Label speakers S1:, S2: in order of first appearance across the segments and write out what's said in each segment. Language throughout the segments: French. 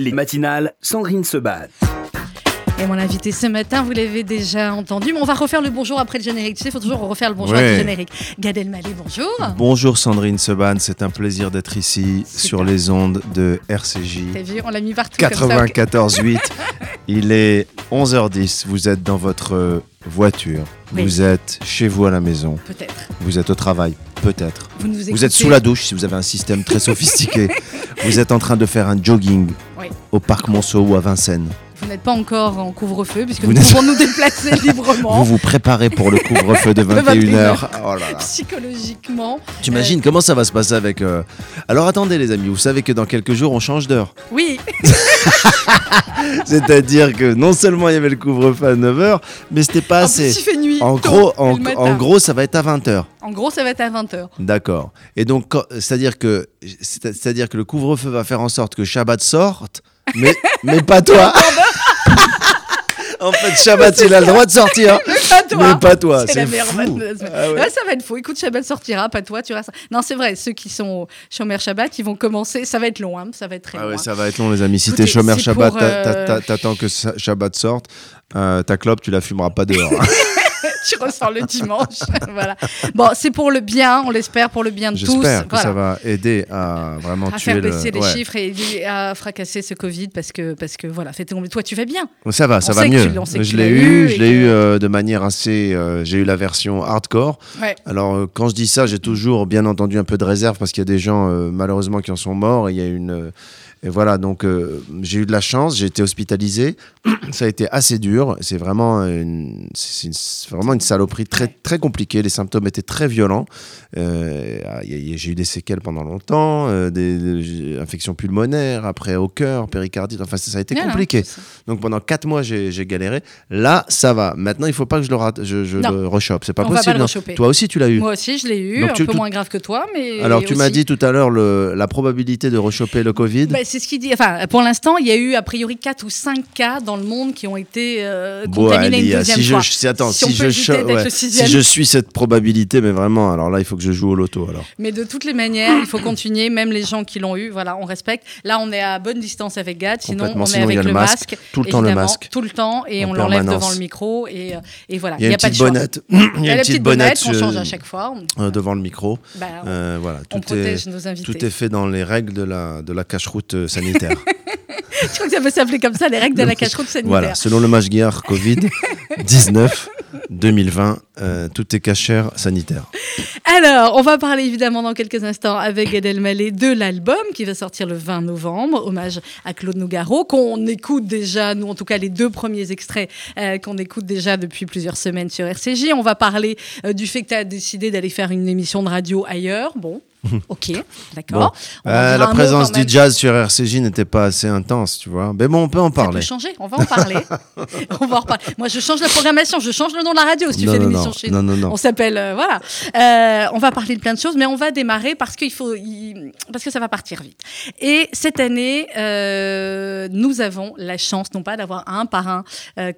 S1: Les matinales, Sandrine se bat.
S2: Et mon invité ce matin, vous l'avez déjà entendu, mais on va refaire le bonjour après le générique. Tu sais, il faut toujours refaire le bonjour après le générique. Gad Elmaleh, bonjour.
S3: Bonjour Sandrine Seban, c'est un plaisir d'être ici sur les ondes de RCJ.
S2: T'as vu, on l'a mis partout.
S3: 94.8. Il est 11h10, vous êtes dans votre voiture, vous êtes chez vous à la maison.
S2: Peut-être.
S3: Vous êtes au travail, peut-être. Vous, vous êtes sous la douche si vous avez un système très sophistiqué. vous êtes en train de faire un jogging au parc Monceau ou à Vincennes.
S2: Vous n'êtes pas encore en couvre-feu puisque nous pouvons nous déplacer librement.
S3: Vous vous préparez pour le couvre-feu de 21h.
S2: Oh Psychologiquement.
S3: T'imagines comment ça va se passer avec. Euh, Alors attendez les amis, vous savez que dans quelques jours on change d'heure.
S2: Oui.
S3: C'est-à-dire que non seulement il y avait le couvre-feu à 9h, mais c'était pas assez.
S2: il fait nuit.
S3: En gros, en, en, gros, ça va être à 20h.
S2: En gros, ça va être à 20h.
S3: D'accord. Et donc, c'est-à-dire que, c'est-à-dire que le couvre-feu va faire en sorte que Shabbat sorte, mais, mais pas toi. En fait, Shabbat, il a le droit de sortir. Mais pas toi. C'est fou.
S2: Ah ça va être fou. Écoute, Shabbat sortira, pas toi, tu restes. Non, c'est vrai, ceux qui sont Shomer Shabbat, ils vont commencer. Ça va être long, hein. ça va être très
S3: ah
S2: long.
S3: Ouais, ça va être long, les amis. Si t'es Shomer Shabbat, euh, t'attends que Shabbat sorte. Euh, ta clope, tu la fumeras pas dehors.
S2: tu ressors le dimanche. voilà. Bon, c'est pour le bien, on l'espère, pour le bien de tous.
S3: J'espère que ça va aider à vraiment
S2: à
S3: tuer
S2: faire baisser
S3: les
S2: chiffres et aider à fracasser ce Covid parce que, parce que voilà, toi, tu vas bien.
S3: Ça va, ça va mieux. je l'ai eu, je l'ai eu euh, de manière assez. Euh, j'ai eu la version hardcore. Alors, euh, quand je dis ça, j'ai toujours bien entendu un peu de réserve parce qu'il y a des gens, malheureusement, qui en sont morts il y a une et voilà, donc euh, j'ai eu de la chance, j'ai été hospitalisé. Ça a été assez dur. C'est vraiment une, vraiment une saloperie très, très compliquée. Les symptômes étaient très violents. Euh, j'ai eu des séquelles pendant longtemps, euh, des, infections pulmonaires, après au cœur, péricardite. Enfin, ça, a été compliqué. donc pendant quatre mois, j'ai galéré. Là, ça va. Maintenant, il ne faut pas que je le, rate, je, je le rechoppe. C'est pas
S2: On
S3: possible.
S2: Va
S3: toi aussi, tu l'as eu.
S2: Moi aussi, je l'ai eu. un peu moins grave que toi, mais.
S3: Alors, tu m'as dit tout à l'heure la probabilité de rechoper le Covid.
S2: Bah, c'est ce qu'il dit. Enfin, pour l'instant, il y a eu a priori 4 ou 5 cas dans le monde qui ont été euh, contaminés une deuxième
S3: si
S2: fois.
S3: Je, attends, si, je, si je suis cette probabilité, mais vraiment, alors là, il faut que je joue au loto. Alors.
S2: Mais de toutes les manières, il faut continuer, même les gens qui l'ont eu, voilà, on respecte. Là, on est à bonne distance avec Gad, sinon on est avec le, masque,
S3: Tout le temps le masque.
S2: Tout le temps, et on l'enlève devant le micro, et, euh, et voilà.
S3: Il y a, une petite bonnette. Il y a une petite bonnette
S2: qu'on change à chaque fois.
S3: Euh, devant le micro. Bah, voilà,
S2: on protège nos invités.
S3: Tout est fait dans les règles de la, de sanitaire.
S2: Je crois que ça peut s'appeler comme ça, les règles de la cache-route sanitaire.
S3: Voilà, selon le Mashgiar Covid-19 2020, euh, tout est cachère sanitaire.
S2: Alors, on va parler évidemment dans quelques instants avec Gad Elmaleh de l'album qui va sortir le 20 novembre, hommage à Claude Nougaro, qu'on écoute déjà, nous en tout cas les deux premiers extraits euh, qu'on écoute déjà depuis plusieurs semaines sur RCJ. On va parler euh, du fait que tu as décidé d'aller faire une émission de radio ailleurs. Bon, Ok, d'accord.
S3: Euh, la présence du jazz sur RCJ n'était pas assez intense, tu vois. Mais bon, on peut en parler. Ça
S2: peut changer, on va en parler. on va en reparler. Moi, je change la programmation, je change le nom de la radio si tu fais l'émission chez
S3: non,
S2: nous.
S3: Non, non.
S2: On s'appelle, euh, voilà. Euh, on va parler de plein de choses, mais on va démarrer parce qu'il faut, parce que ça va partir vite. Et cette année, nous avons la chance, non pas d'avoir un par un,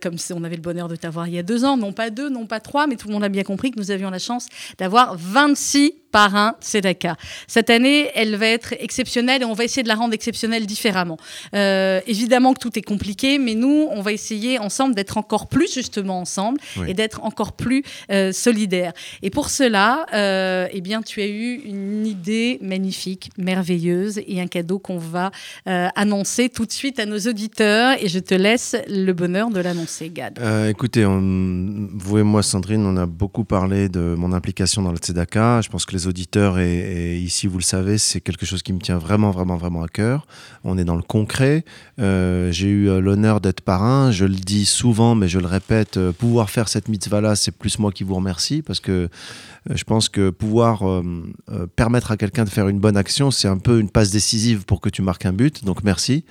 S2: comme si on avait le bonheur de t'avoir il y a deux ans, non pas deux, non pas trois, mais tout le monde a bien compris que nous avions la chance d'avoir 26 parrains Sedaka. Cette année, elle va être exceptionnelle et on va essayer de la rendre exceptionnelle différemment. Euh, évidemment que tout est compliqué, mais nous, on va essayer ensemble d'être encore plus justement ensemble et d'être encore plus euh, solidaires. Et pour cela, euh, eh bien, tu as eu une idée magnifique, merveilleuse et un cadeau qu'on va annoncer tout de suite à nos auditeurs. Et je te laisse le bonheur de l'annoncer, Gad.
S3: écoutez, vous et moi, Sandrine, on a beaucoup parlé de mon implication dans le Tzedaka. Je pense que les auditeurs et et ici, vous le savez, c'est quelque chose qui me tient vraiment, vraiment, vraiment à cœur. On est dans le concret. Euh, j'ai eu euh, l'honneur d'être parrain. Je le dis souvent, mais je le répète, euh, pouvoir faire cette mitzvah-là, c'est plus moi qui vous remercie parce que je pense que pouvoir permettre à quelqu'un de faire une bonne action, c'est un peu une passe décisive pour que tu marques un but. Donc, merci.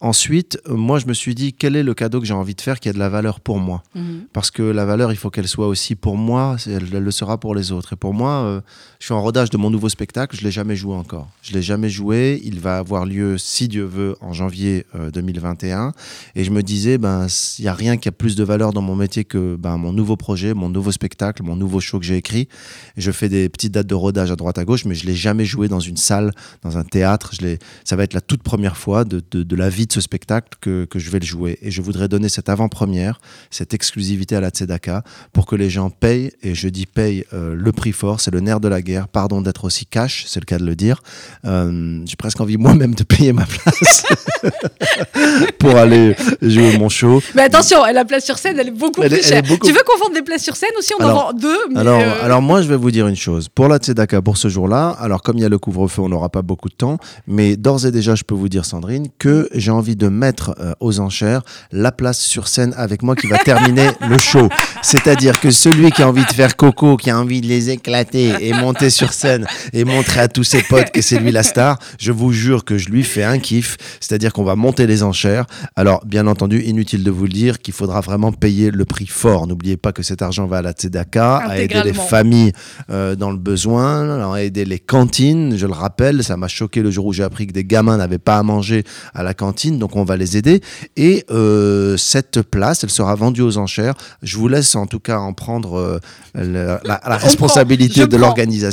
S3: Ensuite, moi, je me suis dit, quel est le cadeau que j'ai envie de faire qui a de la valeur pour moi? Mhm. Parce que la valeur, il faut qu'elle soit aussi pour moi, elle, le sera pour les autres. Et pour moi, je suis en rodage de mon nouveau spectacle, je l'ai jamais joué encore. Je l'ai jamais joué. Il va avoir lieu, si Dieu veut, en janvier 2021. Euh, Et je me disais, ben, il y a rien qui a plus de valeur dans mon métier que ben, mon nouveau projet, mon nouveau spectacle, mon nouveau show que j'ai écrit. je fais des petites dates de rodage à droite à gauche, mais je l'ai jamais joué dans une salle, dans un théâtre. Je ça va être la toute première fois de, la vie de ce spectacle que, que je vais le jouer. Et je voudrais donner cette avant-première, cette exclusivité à la Tzedaka pour que les gens payent, et je dis payent euh, le prix fort, c'est le nerf de la guerre, pardon d'être aussi cash, c'est le cas de le dire. Euh, J'ai presque envie moi-même de payer ma place pour aller jouer mon show.
S2: Mais attention, la place sur scène, elle est beaucoup
S3: Elle
S2: plus chère.
S3: beaucoup-
S2: Tu veux qu'on vende des places sur scène aussi On
S3: Alors-
S2: en vend deux. Mais
S3: Alors,
S2: euh,
S3: alors moi, je vais vous dire une chose. Pour la Tzedaka, pour ce jour-là, alors comme il y a le couvre-feu, on n'aura pas beaucoup de temps, mais d'ores et déjà, je peux vous dire, Sandrine, que j'ai envie de mettre euh, aux enchères la place sur scène avec moi qui va terminer le show. C'est-à-dire que celui qui a envie de faire coco, qui a envie de les éclater et monter sur scène et montrer à tous ses potes que c'est lui la star, je vous jure que je lui fais un kiff. C'est-à-dire qu'on va monter les enchères. Alors, bien entendu, inutile de vous le dire qu'il faudra vraiment payer le prix fort. N'oubliez pas que cet argent va à la Tzedaka, à aider les familles euh, dans le besoin, à aider les cantines. Je le rappelle, ça m'a choqué le jour où j'ai appris que des gamins n'avaient pas à manger à la cantine, donc on va les aider. Et euh, cette place, elle sera vendue aux enchères. Je vous laisse en tout cas en prendre euh, la, la responsabilité de l'organisation.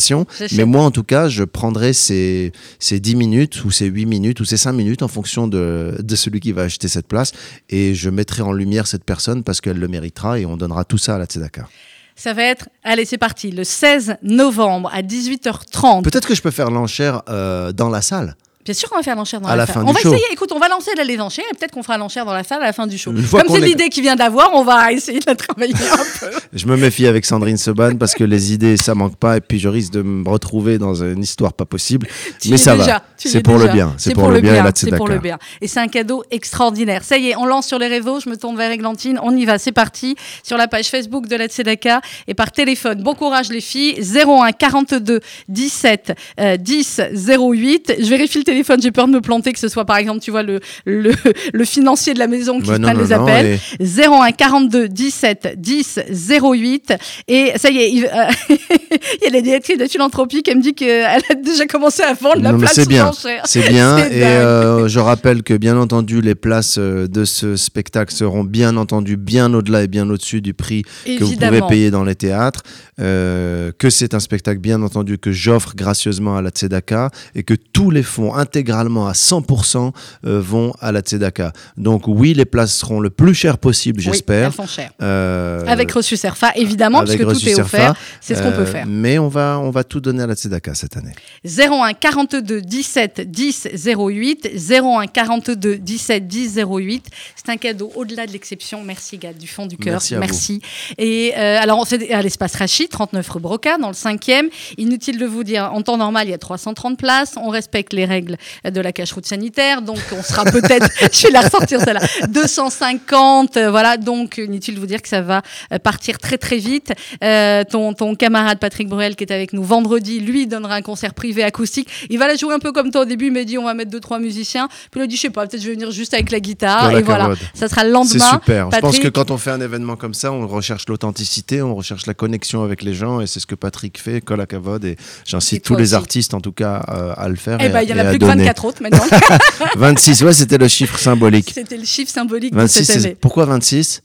S3: Mais moi, en tout cas, je prendrai ces, ces 10 minutes ou ces 8 minutes ou ces 5 minutes en fonction de, de celui qui va acheter cette place. Et je mettrai en lumière cette personne parce qu'elle le méritera et on donnera tout ça à la Tzedaka.
S2: Ça va être, allez, c'est parti, le 16 novembre à 18h30.
S3: Peut-être que je peux faire l'enchère euh, dans la salle.
S2: Bien sûr qu'on va faire l'enchère dans
S3: À la
S2: salle. on va
S3: show.
S2: essayer, écoute, on va lancer les enchères et peut-être qu'on fera l'enchère dans la salle à la fin du show.
S3: Une fois
S2: Comme c'est
S3: est-
S2: l'idée qu'il vient d'avoir, on va essayer de la travailler un peu.
S3: Je me méfie avec Sandrine Seban parce que les idées, ça manque pas. Et puis je risque de me retrouver dans une histoire pas possible.
S2: Tu
S3: Mais ça
S2: déjà,
S3: va. C'est
S2: es
S3: pour le bien. C'est pour le bien et la
S2: C'est pour le bien. Et c'est un cadeau extraordinaire. Ça y est, on lance sur les réseaux. Je me tourne vers Églantine. On y va. C'est parti. Sur la page Facebook de la Tzedaka et par téléphone. Bon courage, les filles. 01 42 17 euh, 10 08. Je vérifie le téléphone. J'ai peur de me planter, que ce soit par exemple, tu vois, le, le, le financier de la maison qui
S3: Bah non,
S2: prenne
S3: non,
S2: les
S3: non,
S2: appels.
S3: et-
S2: 01 42 17 10 08 et ça y est il, euh, il y a la directrice de philanthropie qui me dit qu'elle a déjà commencé à vendre la place
S3: c'est bien. C'est bien. Et euh, je rappelle que, bien entendu, les places euh, de ce spectacle seront bien entendu bien au-delà et bien au-dessus du prix que vous pouvez payer dans les théâtres. euh, que c'est un spectacle, bien entendu, que j'offre gracieusement à la Tzedaka et que tous les fonds, intégralement à 100%, euh, vont à la Tzedaka. Donc, oui, les places seront le plus cher possible,
S2: Oui,
S3: j'espère.
S2: elles sont chères.
S3: Euh,
S2: Avec reçu Serfa, évidemment,
S3: avec
S2: puisque tout est offert. C'est ce qu'on peut
S3: euh,
S2: faire.
S3: Mais on va, on va tout donner à la Tzedaka cette année.
S2: 01 42 17 10 08. 01 42 17 10 08. C'est un cadeau au-delà de l'exception. Merci, Gad, du fond du cœur.
S3: Merci à vous.
S2: Et euh, alors, c'est à l'espace Rachid, 39 rue Broca, dans le 5e. Inutile de vous dire, en temps normal, il y a 330 places. On respecte les règles de la cache-route sanitaire. Donc, on sera peut-être, je vais la ressortir celle-là, 250. euh, voilà, donc, inutile de vous dire que ça va euh, partir très, très vite. Euh, ton, ton camarade Patrick Bruel, qui est avec nous vendredi, lui, donnera un concert privé acoustique. Il va la jouer un peu comme toi au début, il m'a dit on va mettre deux, trois musiciens. Puis il a dit, je sais pas, peut-être je vais venir juste avec la guitare.
S3: Voilà,
S2: et voilà, ça sera le
S3: C'est
S2: lendemain.
S3: super. Je pense que quand on fait un événement comme ça, on recherche l'authenticité, on recherche la connexion avec les gens, et c'est ce que Patrick fait, Col à Cavode, et j'incite tous les artistes, en tout cas, euh, à le faire.
S2: Eh
S3: et
S2: ben, il y en a plus que
S3: donner.
S2: 24 autres maintenant.
S3: 26, ouais, c'était le chiffre symbolique.
S2: C'était le chiffre symbolique
S3: 26,
S2: de cette
S3: c'est-
S2: année.
S3: pourquoi 26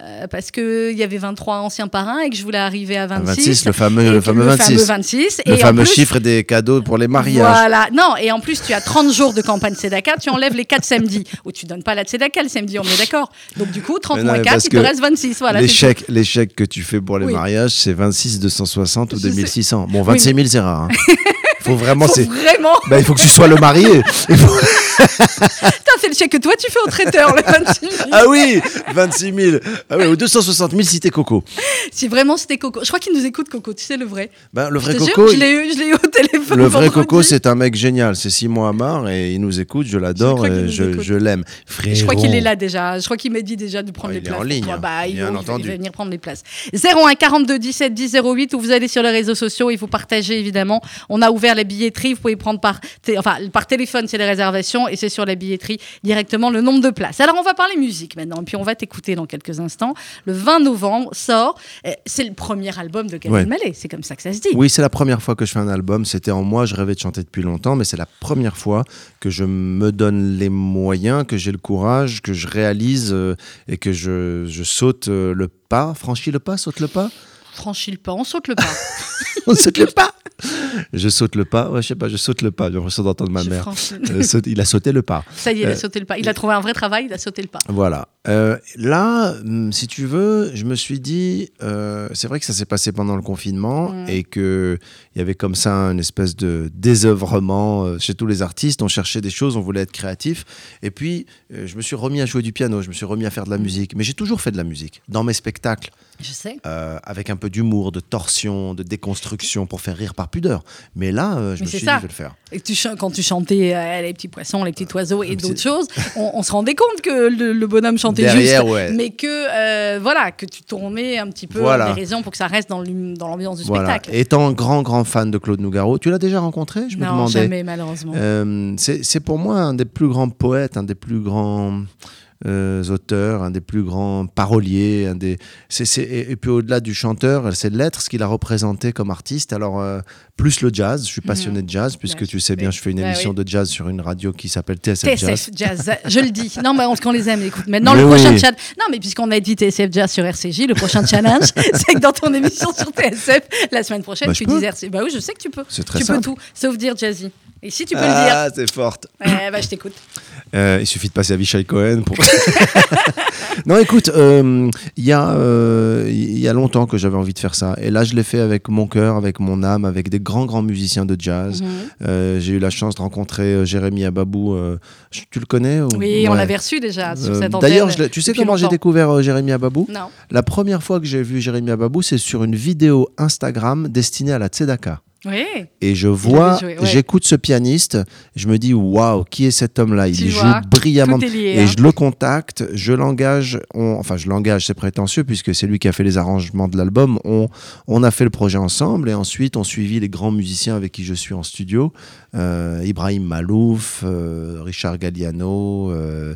S2: Euh, parce qu'il y avait 23 anciens parrains et que je voulais arriver à 26.
S3: 26, le fameux, le fameux
S2: le
S3: 26.
S2: fameux 26.
S3: Le
S2: et
S3: fameux
S2: plus-
S3: chiffre des cadeaux pour les mariages.
S2: Voilà. Non, et en plus, tu as 30 jours de campagne Tzedaka, tu enlèves les 4 samedis. Ou tu donnes pas la Tzedaka le samedi, on est d'accord. Donc, du coup, 30
S3: Mais non,
S2: moins
S3: mais
S2: 4,
S3: parce
S2: il te reste 26. Voilà,
S3: chèques que tu fais pour les
S2: Oui.
S3: mariages, c'est 26 260 ou
S2: Je sais.
S3: 2600. Bon, 26 000, c'est rare. hein. Faut vraiment.
S2: Faut vraiment.
S3: Bah, il faut que tu sois le marié. Faut-
S2: c'est le chèque que toi, tu fais au traiteur, le 26 000.
S3: Ah oui, 26 000. Ah oui, ou 260 000 si t'es Coco.
S2: Si vraiment c'était Coco. Je crois qu'il nous écoute, Coco. Tu sais, le vrai.
S3: Ben, le vrai
S2: Je te jure,
S3: Coco,
S2: je l'ai eu, je l'ai eu au téléphone.
S3: le vrai
S2: vendredi.
S3: Coco, c'est un mec génial. C'est Simon Amar et il nous écoute. Je l'adore et je, je l'aime.
S2: Je crois qu'il est là déjà. Je crois qu'il m'a dit déjà de prendre
S3: Oh,
S2: les
S3: il est
S2: places.
S3: en ligne, hein,
S2: Bah, il, va-
S3: entendu.
S2: il va venir prendre les places. 01 42 17 10 08 où vous allez sur les réseaux sociaux et vous partagez évidemment. On a ouvert la billetterie. Vous pouvez prendre par, enfin, par téléphone, c'est les réservations et c'est sur la billetterie directement le nombre de places. Alors on va parler musique maintenant et puis on va t'écouter dans quelques instants. Le 20 novembre sort. euh, C'est le premier album de Gad
S3: Ouais.
S2: Elmaleh. C'est comme ça que ça se dit.
S3: Oui, c'est la première fois que je fais un album. C'était en moi, je rêvais de chanter depuis longtemps, mais c'est la première fois que je me donne les moyens, que j'ai le courage, que je réalise euh, et que je, je saute euh, le pas, franchis le pas, saute le pas?
S2: Franchis le pas, on saute le pas.
S3: On saute le pas. Je saute le pas. Ouais, je sais pas, je saute le pas. J'ai l'impression d'entendre ma
S2: Je
S3: mère. Euh, saute- il a sauté le pas.
S2: Ça y est, il a
S3: Euh,
S2: sauté le pas. Il a trouvé un vrai travail, il a sauté le pas.
S3: Voilà. Euh, là, hum, si tu veux, je me suis dit, euh, c'est vrai que ça s'est passé pendant le confinement
S2: Mm.
S3: et que il y avait comme ça une espèce de désœuvrement chez tous les artistes. On cherchait des choses, on voulait être créatif. Et puis, je me suis remis à jouer du piano, je me suis remis à faire de la musique. Mais j'ai toujours fait de la musique dans mes spectacles,
S2: Je sais.
S3: euh, avec un peu d'humour, de torsion, de déconstruction pour faire rire par pudeur. Mais là, euh, je
S2: Mais
S3: me suis
S2: ça.
S3: dit, je vais le faire.
S2: Et tu quand tu chantais euh, les petits poissons, les petits oiseaux et d'autres choses, on, on se rendait compte que le, le bonhomme chantait
S3: Derrière,
S2: juste,
S3: ouais.
S2: mais que voilà, que tu tournais un petit peu
S3: Voilà.
S2: en dérision pour que ça reste dans l'ambiance du
S3: Voilà.
S2: spectacle.
S3: Étant grand, grand fan de Claude Nougaro, tu l'as déjà rencontré Je me
S2: non,
S3: demandais.
S2: jamais malheureusement.
S3: C'est pour moi un des plus grands poètes, un des plus grands auteurs, un des plus grands paroliers. Un des... c'est c'est- et, et puis au-delà du chanteur, c'est l'être, ce qu'il a représenté comme artiste. Alors, euh, plus le jazz, je suis passionné de jazz, puisque tu sais bien, je fais une
S2: Bah
S3: émission
S2: oui.
S3: de jazz sur une radio qui s'appelle TSF Jazz.
S2: TSF Jazz, je le dis. Non, mais on, qu'on les aime, écoute. Maintenant,
S3: Mais
S2: le prochain chat. Non, mais puisqu'on a dit TSF Jazz sur RCJ, le prochain challenge, c'est que dans ton émission sur TSF, la semaine prochaine,
S3: Bah,
S2: tu dis RCJ. Bah oui, je sais que tu peux.
S3: C'est très
S2: tu
S3: simple.
S2: peux tout, sauf dire jazzy. Et si tu peux
S3: Ah, c'est forte.
S2: le dire, eh bah, je t'écoute.
S3: Euh, il suffit de passer à Vichai Cohen pour. non, écoute, euh, il y, a, euh, y a longtemps que j'avais envie de faire ça. Et là, je l'ai fait avec mon cœur, avec mon âme, avec des grands, grands musiciens de jazz.
S2: Mhm.
S3: Euh, J'ai eu la chance de rencontrer euh, Jérémy Ababou. euh, tu le connais ou-
S2: Oui, on l'avait reçu déjà sur
S3: Euh,
S2: cette.
S3: D'ailleurs, tu sais comment j'ai découvert euh, Jérémy Ababou?
S2: Non.
S3: La première fois que j'ai vu Jérémy Ababou, c'est sur une vidéo Instagram destinée à la Tzedaka.
S2: Oui.
S3: Et je vois,
S2: ouais.
S3: j'écoute ce pianiste, je me dis waouh, qui est cet homme-là? Il
S2: Tu
S3: joue
S2: vois,
S3: brillamment. Et
S2: hein.
S3: je le contacte, je l'engage, enfin je l'engage, c'est prétentieux puisque c'est lui qui a fait les arrangements de l'album. On, on a fait le projet ensemble et ensuite on suivi les grands musiciens avec qui je suis en studio. Euh, Ibrahim Malouf, euh, Richard Galliano, euh,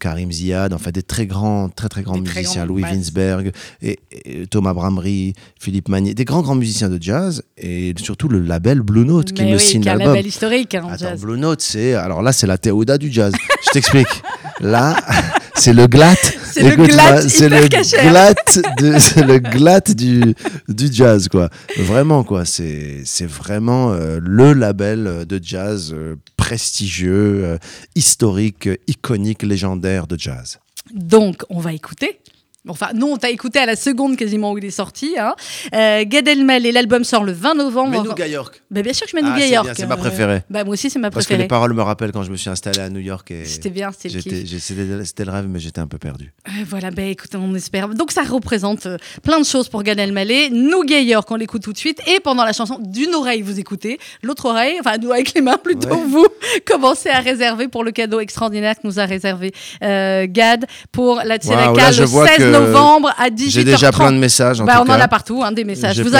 S3: Karim Ziad, enfin des très grands, très très grands
S2: Des très
S3: musiciens,
S2: grands
S3: Louis. Winsberg, et, et Thomas Bramry, Philippe Magnier, des grands grands musiciens de jazz et surtout le label Blue Note qui
S2: Mais
S3: me
S2: oui,
S3: signe
S2: a un
S3: l'album.
S2: label historique hein, en
S3: Attends,
S2: jazz.
S3: Blue Note, c'est alors là c'est la Théoda du jazz. Je t'explique. Là, c'est le glatt.
S2: C'est le
S3: c'est le du du jazz quoi. Vraiment quoi. C'est c'est vraiment euh, le label de jazz euh, prestigieux, euh, historique, iconique, légendaire de jazz.
S2: Donc, on va écouter. Enfin, non, on t'a écouté à la seconde quasiment où il est sorti. Hein. Euh, Gad Elmaleh, l'album sort le 20 novembre.
S3: Nougat York.
S2: Bah, bien sûr que je mets
S3: Ah,
S2: York.
S3: c'est ma préférée.
S2: bah, moi aussi, c'est ma
S3: Parce que les
S2: préférée.
S3: paroles me rappellent quand je me suis installé à New York
S2: C'était bien, c'était le
S3: c'était le rêve mais j'étais un peu perdu.
S2: Euh, voilà, bah, écoute, on espère. Donc, ça représente euh, plein de choses pour Gad Elmaleh. Nougat York, on l'écoute tout de suite. Et pendant la chanson, d'une oreille, vous écoutez. L'autre oreille, enfin, nous, avec les mains plutôt,
S3: Ouais.
S2: vous commencez à réserver pour le cadeau extraordinaire que nous a réservé euh, Gad pour la Tzedaka
S3: je
S2: le
S3: vois
S2: 16
S3: que
S2: novembre à 18h30.
S3: J'ai déjà plein de messages en
S2: Bah,
S3: tout
S2: on
S3: cas.
S2: en a partout, hein, des messages. Vous
S3: de
S2: de,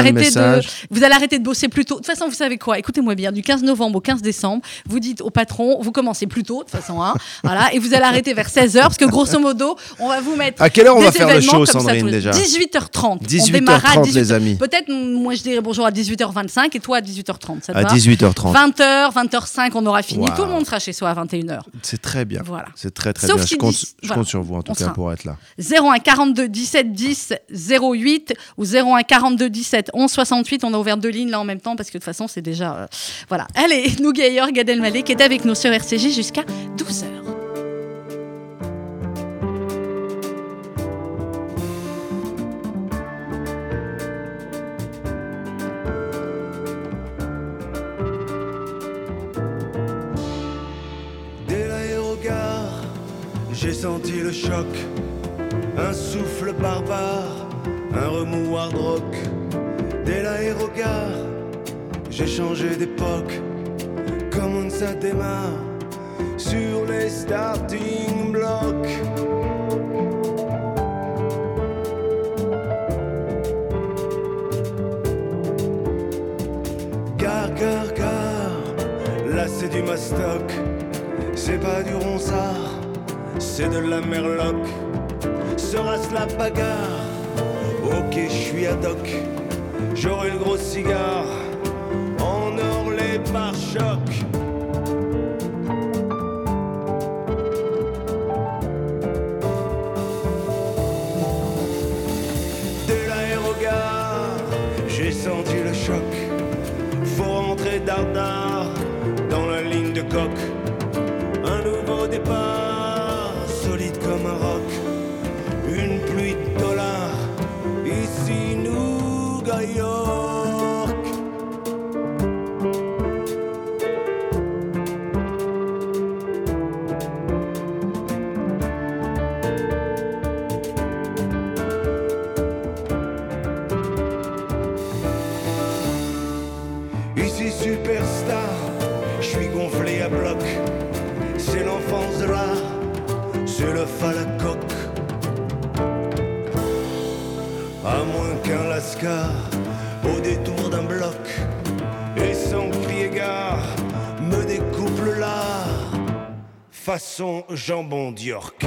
S2: allez arrêter de bosser plus tôt. De toute façon, vous savez quoi? Écoutez-moi bien. Du 15 novembre au 15 décembre, vous dites au patron, vous commencez plus tôt, de toute façon, hein, voilà, et vous allez arrêter vers 16h, parce que grosso modo, on va vous mettre.
S3: À quelle heure on va faire le show, Sandrine, déjà?
S2: 18h30. On
S3: 18h30,
S2: démarrera à 18h.
S3: les amis.
S2: Peut-être, moi, je dirais bonjour à 18h25 et toi à 18h30. Ça te
S3: À
S2: va?
S3: 18h30.
S2: 20h, 20h05, on aura fini.
S3: Wow.
S2: Tout le monde sera chez soi à 21h.
S3: C'est très bien.
S2: Voilà.
S3: C'est très très
S2: Sauf
S3: bien. Je compte, je
S2: voilà.
S3: compte sur vous en tout
S2: On
S3: cas
S2: sera-
S3: pour être là.
S2: 01 42 17 10 08 ou 01 42 17 11 68. On a ouvert deux lignes là en même temps parce que de toute façon c'est déjà euh, voilà. Allez, nous Gaillard, Gad Elmaleh qui est avec nous sur RCJ jusqu'à 12h.
S4: Dès l'aérogare, j'ai senti le choc. Un souffle barbare, un remous hard rock. Dès l'aérogare, j'ai changé d'époque. Comment ça démarre sur les starting blocks? Gare, gare, gare, là c'est du mastoc. C'est pas du ronsard, c'est de la merloc. Sera-ce la bagarre Ok, je suis ad hoc. J'aurai le gros cigare en or les pare-chocs. Façon jambon d'York.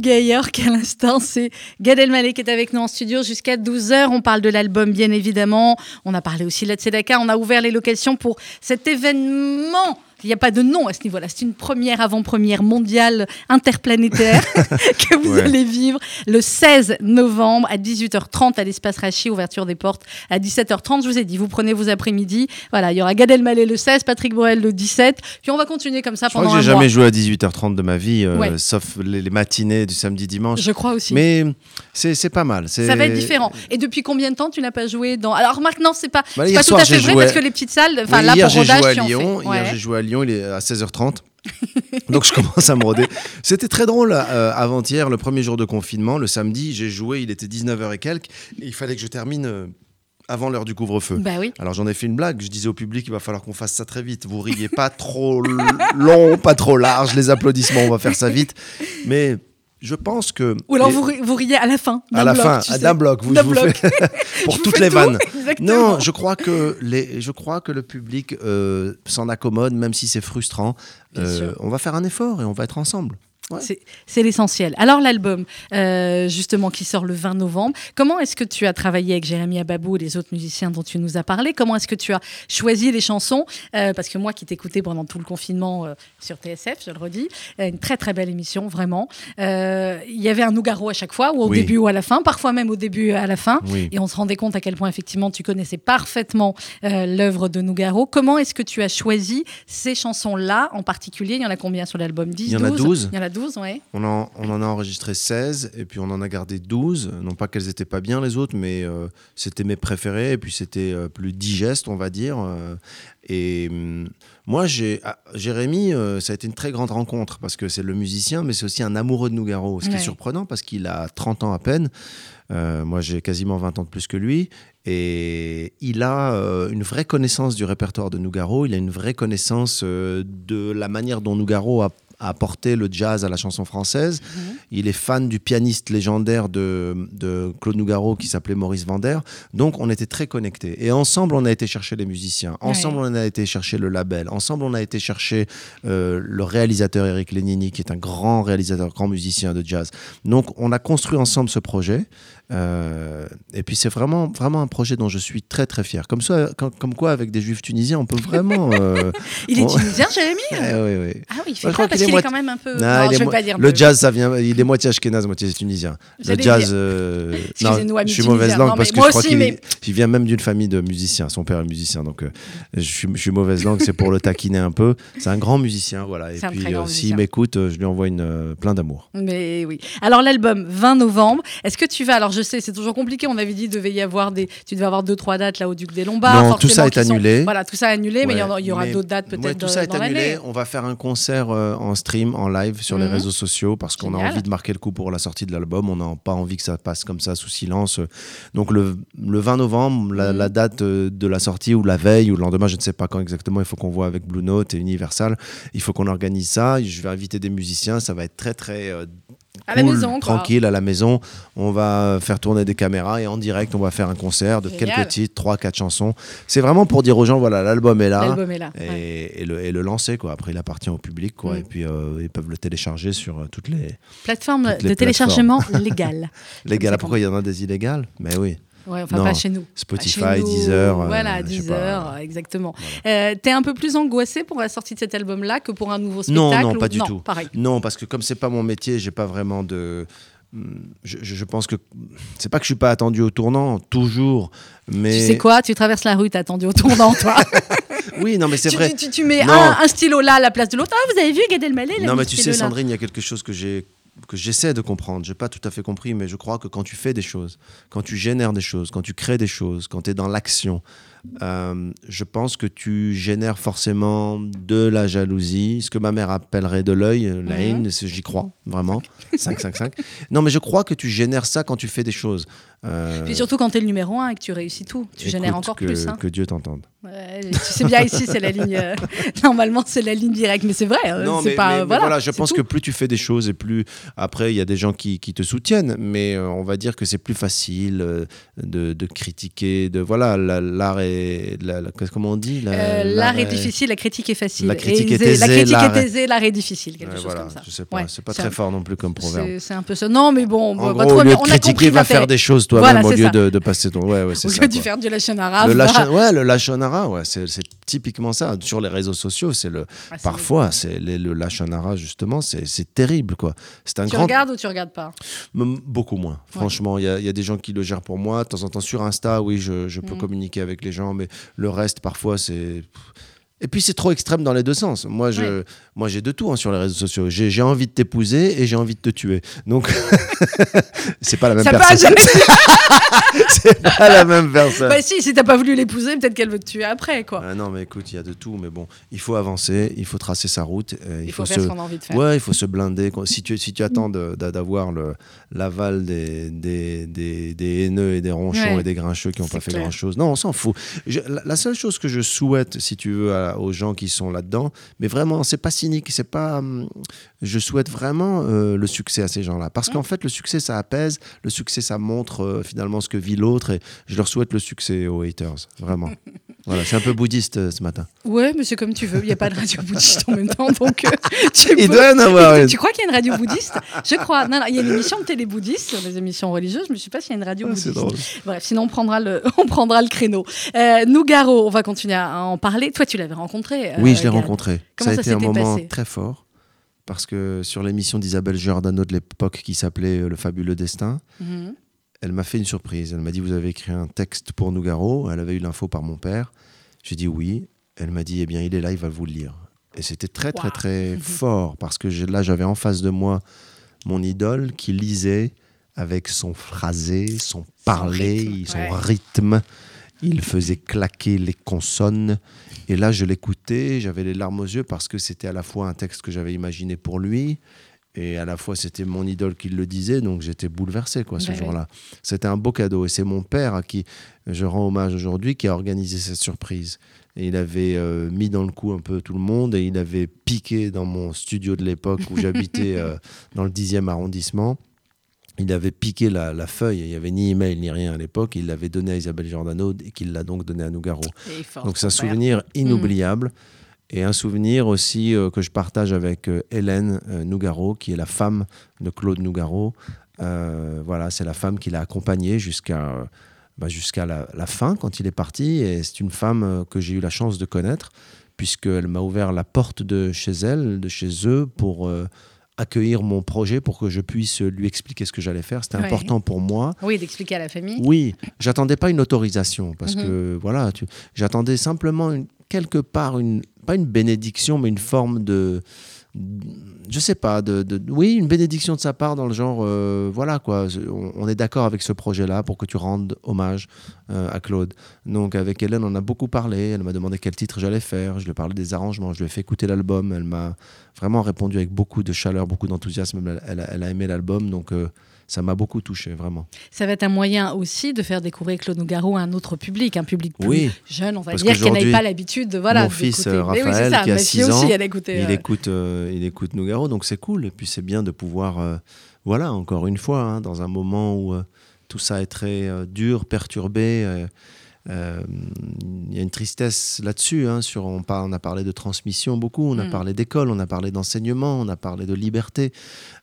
S2: Nougat York à l'instant, c'est Gad Elmaleh qui est avec nous en studio jusqu'à 12h. On parle de l'album bien évidemment. On a parlé aussi de la Tzedaka. On a ouvert les locations pour cet événement. Il n'y a pas de nom à ce niveau-là. C'est une première avant-première mondiale interplanétaire que vous
S3: Ouais.
S2: allez vivre le 16 novembre à 18h30 à l'espace Rachi, ouverture des portes à 17h30. Je vous ai dit, vous prenez vos après-midi. Voilà, il y aura Gad Elmaleh le 16, Patrick Borel le 17. Puis on va continuer comme ça
S3: Je crois
S2: pendant
S3: que
S2: un
S3: j'ai jamais joué à 18h30 de ma vie, euh,
S2: Ouais.
S3: sauf les, les matinées du samedi dimanche.
S2: Je crois aussi.
S3: Mais c'est pas mal.
S2: Ça va être différent. Et depuis combien de temps tu n'as pas joué dans Alors maintenant, c'est pas,
S3: Bah,
S2: pas tout à fait vrai
S3: joué-
S2: parce que les petites salles, enfin
S3: Oui,
S2: là
S3: hier j'ai joué à Lyon. Hier j'ai joué à Lyon. Il est à 16h30. Donc je commence à me roder. C'était très drôle euh, avant-hier, le premier jour de confinement, le samedi, j'ai joué, il était 19h et quelques, et il fallait que je termine euh, avant l'heure du couvre-feu.
S2: Bah oui.
S3: Alors j'en ai fait une blague, je disais au public, il va falloir qu'on fasse ça très vite. Vous riez pas trop long, pas trop large, les applaudissements, on va faire ça vite. Mais je pense que...
S2: Ou alors vous, vous riez à la fin.
S3: à la
S2: bloc,
S3: fin,
S2: tu sais.
S3: d'un bloc, vous, je vous
S2: bloc.
S3: fais pour
S2: Je
S3: toutes les
S2: tout,
S3: vannes.
S2: exactement.
S3: Non, je crois que les, je crois que le public euh, s'en accommode, même si c'est frustrant. Euh, on va faire un effort et on va être ensemble. Ouais.
S2: C'est- l'essentiel. Alors l'album, euh, justement, qui sort le 20 novembre, comment est-ce que tu as travaillé avec Jérémy Ababou et les autres musiciens dont tu nous as parlé? Comment est-ce que tu as choisi les chansons? Euh, Parce que moi qui t'écoutais pendant tout le confinement euh, sur TSF, je le redis, euh, une très très belle émission, vraiment. Euh, Il y avait un Nougaro à chaque fois, ou au
S3: Oui.
S2: début ou à la fin, parfois même au début et à la fin.
S3: Oui.
S2: Et on se rendait compte à quel point, effectivement, tu connaissais parfaitement l'œuvre de Nougaro. Comment est-ce que tu as choisi ces chansons-là en particulier? Il y en a combien sur l'album? 10
S3: Il y en a 12.
S2: Il y en a 12,
S3: On en, on en a enregistré 16 et puis on en a gardé 12. Non pas qu'elles étaient pas bien les autres, mais euh, c'était mes préférés et puis c'était euh, plus digeste, on va dire. euh, et hum, moi, j'ai ah, Jérémy, ça a été une très grande rencontre parce que c'est le musicien, mais c'est aussi un amoureux de Nougaro. Ce qui
S2: Ouais.
S3: est surprenant parce qu'il a 30 ans à peine. Moi, j'ai quasiment 20 ans de plus que lui. Et il a euh, une vraie connaissance du répertoire de Nougaro. Il a une vraie connaissance euh, de la manière dont Nougaro a, a apporté le jazz à la chanson française. Il est fan du pianiste légendaire de, de Claude Nougaro qui s'appelait Maurice Vander. Donc, on était très connectés. Et ensemble, on a été chercher les musiciens. Ensemble, on a été chercher le label. Ensemble, on a été chercher euh, le réalisateur Eric Lenini, qui est un grand réalisateur, grand musicien de jazz. Donc, on a construit ensemble ce projet. Euh, et puis, c'est vraiment, vraiment un projet dont je suis très, très fier. Comme, ça, comme, comme quoi, avec des juifs tunisiens, on peut vraiment. euh,
S2: Il est
S3: on-
S2: tunisien, Jérémy
S3: eh oui, oui.
S2: Ah oui, il fait quoi
S3: crois
S2: Parce
S3: qu'il est
S2: quand même un peu.
S3: Non,
S2: Non, je vais pas dire.
S3: le jazz, ça vient, il est moitié ashkénaze, moitié tunisien. Le jazz, euh, non, je suis mauvaise langue
S2: Non,
S3: parce que je crois qu'il
S2: mais-
S3: vient même d'une famille de musiciens. Son père est musicien, donc je, suis, je suis mauvaise langue, c'est pour le taquiner un peu. C'est un grand musicien, voilà. Et puis, s'il m'écoute, je lui envoie une, plein d'amour.
S2: Mais oui. Alors l'album 20 novembre. Est-ce que tu vas Alors je sais, c'est toujours compliqué. On avait dit qu'il devait y avoir des. Tu devais avoir deux trois dates là au Duc des Lombards.
S3: Non, tout ça est
S2: sont-
S3: annulé.
S2: Voilà, tout ça annulé, mais il y aura d'autres dates peut-être
S3: ouais, tout
S2: dans-
S3: ça est annulé. On va faire un concert euh, en stream, en live sur les
S2: Mhm.
S3: réseaux sociaux parce qu'on a envie de marquer le coup pour la sortie de l'album. On n'a pas envie que ça passe comme ça sous silence. Donc le, le 20 novembre, la,
S2: Mhm.
S3: la date euh, de la sortie ou la veille ou le lendemain, je ne sais pas quand exactement. Il faut qu'on voit avec Blue Note et Universal. Il faut qu'on organise ça. Je vais inviter des musiciens. Ça va être très très euh,
S2: À la maison, quoi.
S3: tranquille à la maison. On va faire tourner des caméras et en direct, on va faire un concert de
S2: Génial.
S3: quelques titres, trois, quatre chansons. C'est vraiment pour dire aux gens, voilà, l'album est là.
S2: Est là.
S3: Et,
S2: ouais.
S3: et le, et le lancer quoi. Après il appartient au public quoi.
S2: Mm.
S3: Et puis euh, ils peuvent le télécharger sur euh, toutes les
S2: Plateforme
S3: toutes les
S2: de téléchargement légale.
S3: légales.
S2: ça
S3: Pourquoi il y en a des illégales? Mais oui.
S2: Ouais, enfin
S3: Non.
S2: pas chez nous.
S3: Spotify,
S2: chez nous.
S3: Deezer. euh,
S2: Voilà,
S3: sais
S2: Deezer, exactement. Euh, T'es un peu plus angoissé pour la sortie de cet album-là que pour un nouveau
S3: Non,
S2: spectacle
S3: non,
S2: ou-
S3: pas du tout.
S2: Pareil.
S3: Non, parce que comme c'est pas mon métier, j'ai pas vraiment de. Je, je- pense que c'est pas que je suis pas attendu au tournant, toujours, mais
S2: Tu sais quoi Tu traverses la rue, t'as attendu au tournant, toi.
S3: oui, non, mais c'est vrai.
S2: tu- tu- tu mets
S3: Non.
S2: un, un stylo là à la place de l'autre. Ah, vous avez vu Gad Elmaleh
S3: Non, mais tu sais. Sandrine, il y a quelque chose que j'ai que j'essaie de comprendre. J'ai pas tout à fait compris, mais je crois que quand tu fais des choses, quand tu génères des choses, quand tu crées des choses, quand tu es dans l'action, euh, je pense que tu génères forcément de la jalousie, ce que ma mère appellerait de l'œil, euh, la
S2: Mhm.
S3: haine, j'y crois, vraiment. 5, 5, 5. Non, mais je crois que tu génères ça quand tu fais des choses. Euh,
S2: Puis surtout quand t'es le numéro un et que tu réussis tout, tu
S3: écoute,
S2: génères encore
S3: que,
S2: plus. hein.
S3: Que Dieu t'entende.
S2: Ouais, tu sais bien ici, c'est la ligne. euh, normalement, c'est la ligne directe, mais c'est vrai. euh,
S3: Non, mais,
S2: pas.
S3: mais- mais
S2: voilà,
S3: je pense
S2: tout.
S3: que plus tu fais des choses et plus après il y a des gens qui, qui te soutiennent, mais euh, on va dire que c'est plus facile euh, de, de critiquer, de voilà, la- l'art est, la- la- qu'est-ce- comment on dit, la-
S2: l'art est difficile, la critique est facile.
S3: La critique
S2: Et
S3: est
S2: aisée-
S3: l'art
S2: est difficile, quelque
S3: Ouais,
S2: chose
S3: voilà,
S2: comme ça.
S3: je sais pas,
S2: Ouais,
S3: c'est pas très fort non plus comme proverbe.
S2: C'est un peu ça. Non, mais bon, on a
S3: critiquer, va faire des choses toi-même
S2: Voilà,
S3: au lieu
S2: ça.
S3: de, de passer ton. Ouais, ouais, c'est
S2: Au
S3: ça.
S2: lieu de faire du lachonara.
S3: Le lachin- ouais, le lachonara, ouais, c'est typiquement ça. Sur les réseaux sociaux, c'est le
S2: Ah,
S3: parfois, c'est les- le lachonara justement, c'est terrible quoi. Un
S2: Tu
S3: grand
S2: regardes ou tu regardes pas?
S3: Beaucoup moins. Franchement, il y, y a des gens qui le gèrent pour moi. De temps en temps, sur Insta, oui, je, je peux
S2: Mm.
S3: communiquer avec les gens, mais le reste, parfois, c'est. Et puis, c'est trop extrême dans les deux sens. Moi, je,
S2: Ouais.
S3: moi j'ai de tout hein, sur les réseaux sociaux. J'ai j'ai envie de t'épouser et j'ai envie de te tuer. Donc, c'est pas la même
S2: Ça
S3: personne. c'est pas la même personne.
S2: Bah si, si t'as pas voulu l'épouser, peut-être qu'elle veut te tuer après, quoi.
S3: Ah non, mais écoute, il y a de tout. Mais bon, il faut avancer, il faut tracer sa route. euh,
S2: Il faut faire
S3: se...
S2: ce qu'on a envie de faire.
S3: Ouais, il faut se blinder. Si tu, si tu attends d'avoir le- l'aval des, des, des, des haineux et des ronchons
S2: Ouais.
S3: et des grincheux qui n'ont pas fait grand-chose, non, on s'en fout. Je- la, la seule chose que je souhaite, si tu veux, à- aux gens qui sont là-dedans, mais vraiment, c'est pas cynique, c'est pas. hum, Je souhaite vraiment euh, le succès à ces gens-là. Parce qu'en fait, le succès, ça apaise. Le succès, ça montre euh, finalement ce que vit l'autre. Et je leur souhaite le succès aux haters. Vraiment. voilà, je suis un peu bouddhiste euh, ce matin.
S2: Ouais, mais c'est comme tu veux. Il n'y a pas de radio bouddhiste en même temps, donc tu
S3: Il
S2: peux-
S3: doit en avoir une.
S2: Tu crois qu'il y a une radio bouddhiste? Je crois. Non, non, il y a une émission de télé bouddhiste sur les émissions religieuses. Je ne sais pas s'il y a une radio
S3: Ah, c'est
S2: bouddhiste.
S3: drôle.
S2: Bref, sinon on prendra le, on prendra le créneau. Nougaro, on va continuer à en parler. Toi, tu l'avais rencontré. euh,
S3: Oui, je l'ai rencontré.
S2: Comment
S3: ça a été un moment très fort parce que sur l'émission d'Isabelle Giordano de l'époque qui s'appelait euh, Le fabuleux destin,
S2: Mhm.
S3: elle m'a fait une surprise. Elle m'a dit Vous avez écrit un texte pour Nougaro. Elle avait eu l'info par mon père. J'ai dit oui. Elle m'a dit Eh bien, il est là, il va vous le lire. Et c'était très, très, très fort parce que là, j'avais en face de moi mon idole qui lisait avec son phrasé, son parler,
S2: rythme,
S3: son
S2: ouais.
S3: rythme. Il faisait claquer les consonnes. Et là, je l'écoutais, j'avais les larmes aux yeux parce que c'était à la fois un texte que j'avais imaginé pour lui et à la fois c'était mon idole qui le disait, donc j'étais bouleversé quoi, ce
S2: Bah
S3: jour-là. C'était un beau cadeau et c'est mon père à qui je rends hommage aujourd'hui qui a organisé cette surprise. Et il avait euh, mis dans le coup un peu tout le monde et il avait piqué dans mon studio de l'époque où j'habitais euh, dans le 10e arrondissement. Il avait piqué la, la feuille, il n'y avait ni email ni rien à l'époque, il l'avait donné à Isabelle Giordano et qu'il l'a donc donné à Nougaro. Donc c'est un souvenir inoubliable. Et un souvenir aussi euh, que je partage avec euh, Hélène euh, Nougaro, qui est la femme de Claude Nougaro. Voilà, c'est la femme qui l'a accompagné jusqu'à bah, jusqu'à la, la fin quand il est parti. Et c'est une femme que j'ai eu la chance de connaître, puisqu'elle m'a ouvert la porte de chez elle, de chez eux, pour accueillir mon projet, pour que je puisse lui expliquer ce que j'allais faire. C'était
S2: Ouais.
S3: important pour moi.
S2: Oui, d'expliquer à la famille.
S3: Oui, j'attendais pas une autorisation parce
S2: Mhm.
S3: que voilà, tu- j'attendais simplement une- quelque part une pas une bénédiction mais une forme de je sais pas de, de- oui une bénédiction de sa part dans le genre euh, voilà quoi on, on est d'accord avec ce projet là pour que tu rendes hommage euh, à Claude donc avec Hélène on a beaucoup parlé elle m'a demandé quel titre j'allais faire je lui ai parlé des arrangements je lui ai fait écouter l'album elle m'a vraiment répondu avec beaucoup de chaleur beaucoup d'enthousiasme elle, elle a- elle a aimé l'album donc euh, ça m'a beaucoup touché vraiment
S2: Ça va être un moyen aussi de faire découvrir Claude Nougaro à un autre public, un public plus
S3: Oui.
S2: jeune, on va dire, qui
S3: qu'aujourd'hui,
S2: pas l'habitude de voilà.
S3: mon fils,
S2: Mais oui,
S3: Raphaël,
S2: ça,
S3: qui a
S2: ma
S3: six
S2: fille aussi,
S3: ans, il écoute, il écoute Nougaro, donc c'est cool. Et puis c'est bien de pouvoir, euh, voilà, encore une fois, hein, dans un moment où euh, tout ça est très euh, dur, perturbé. euh, euh, Il y a une tristesse là-dessus. hein, sur, on, a parlé de transmission beaucoup, on a
S2: Mm.
S3: parlé d'école, on a parlé d'enseignement, on a parlé de liberté.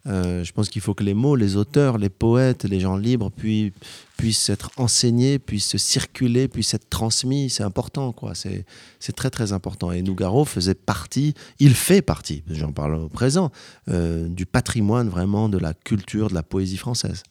S3: Euh, je pense qu'il faut que les mots, les auteurs, les poètes, les gens libres puis, puisse être enseigné, puisse circuler, puisse être transmis. C'est important, quoi. C'est c'est très très important. Et Nougaro faisait partie, il fait partie, j'en parle au présent, euh, du patrimoine vraiment de la culture, de la poésie française.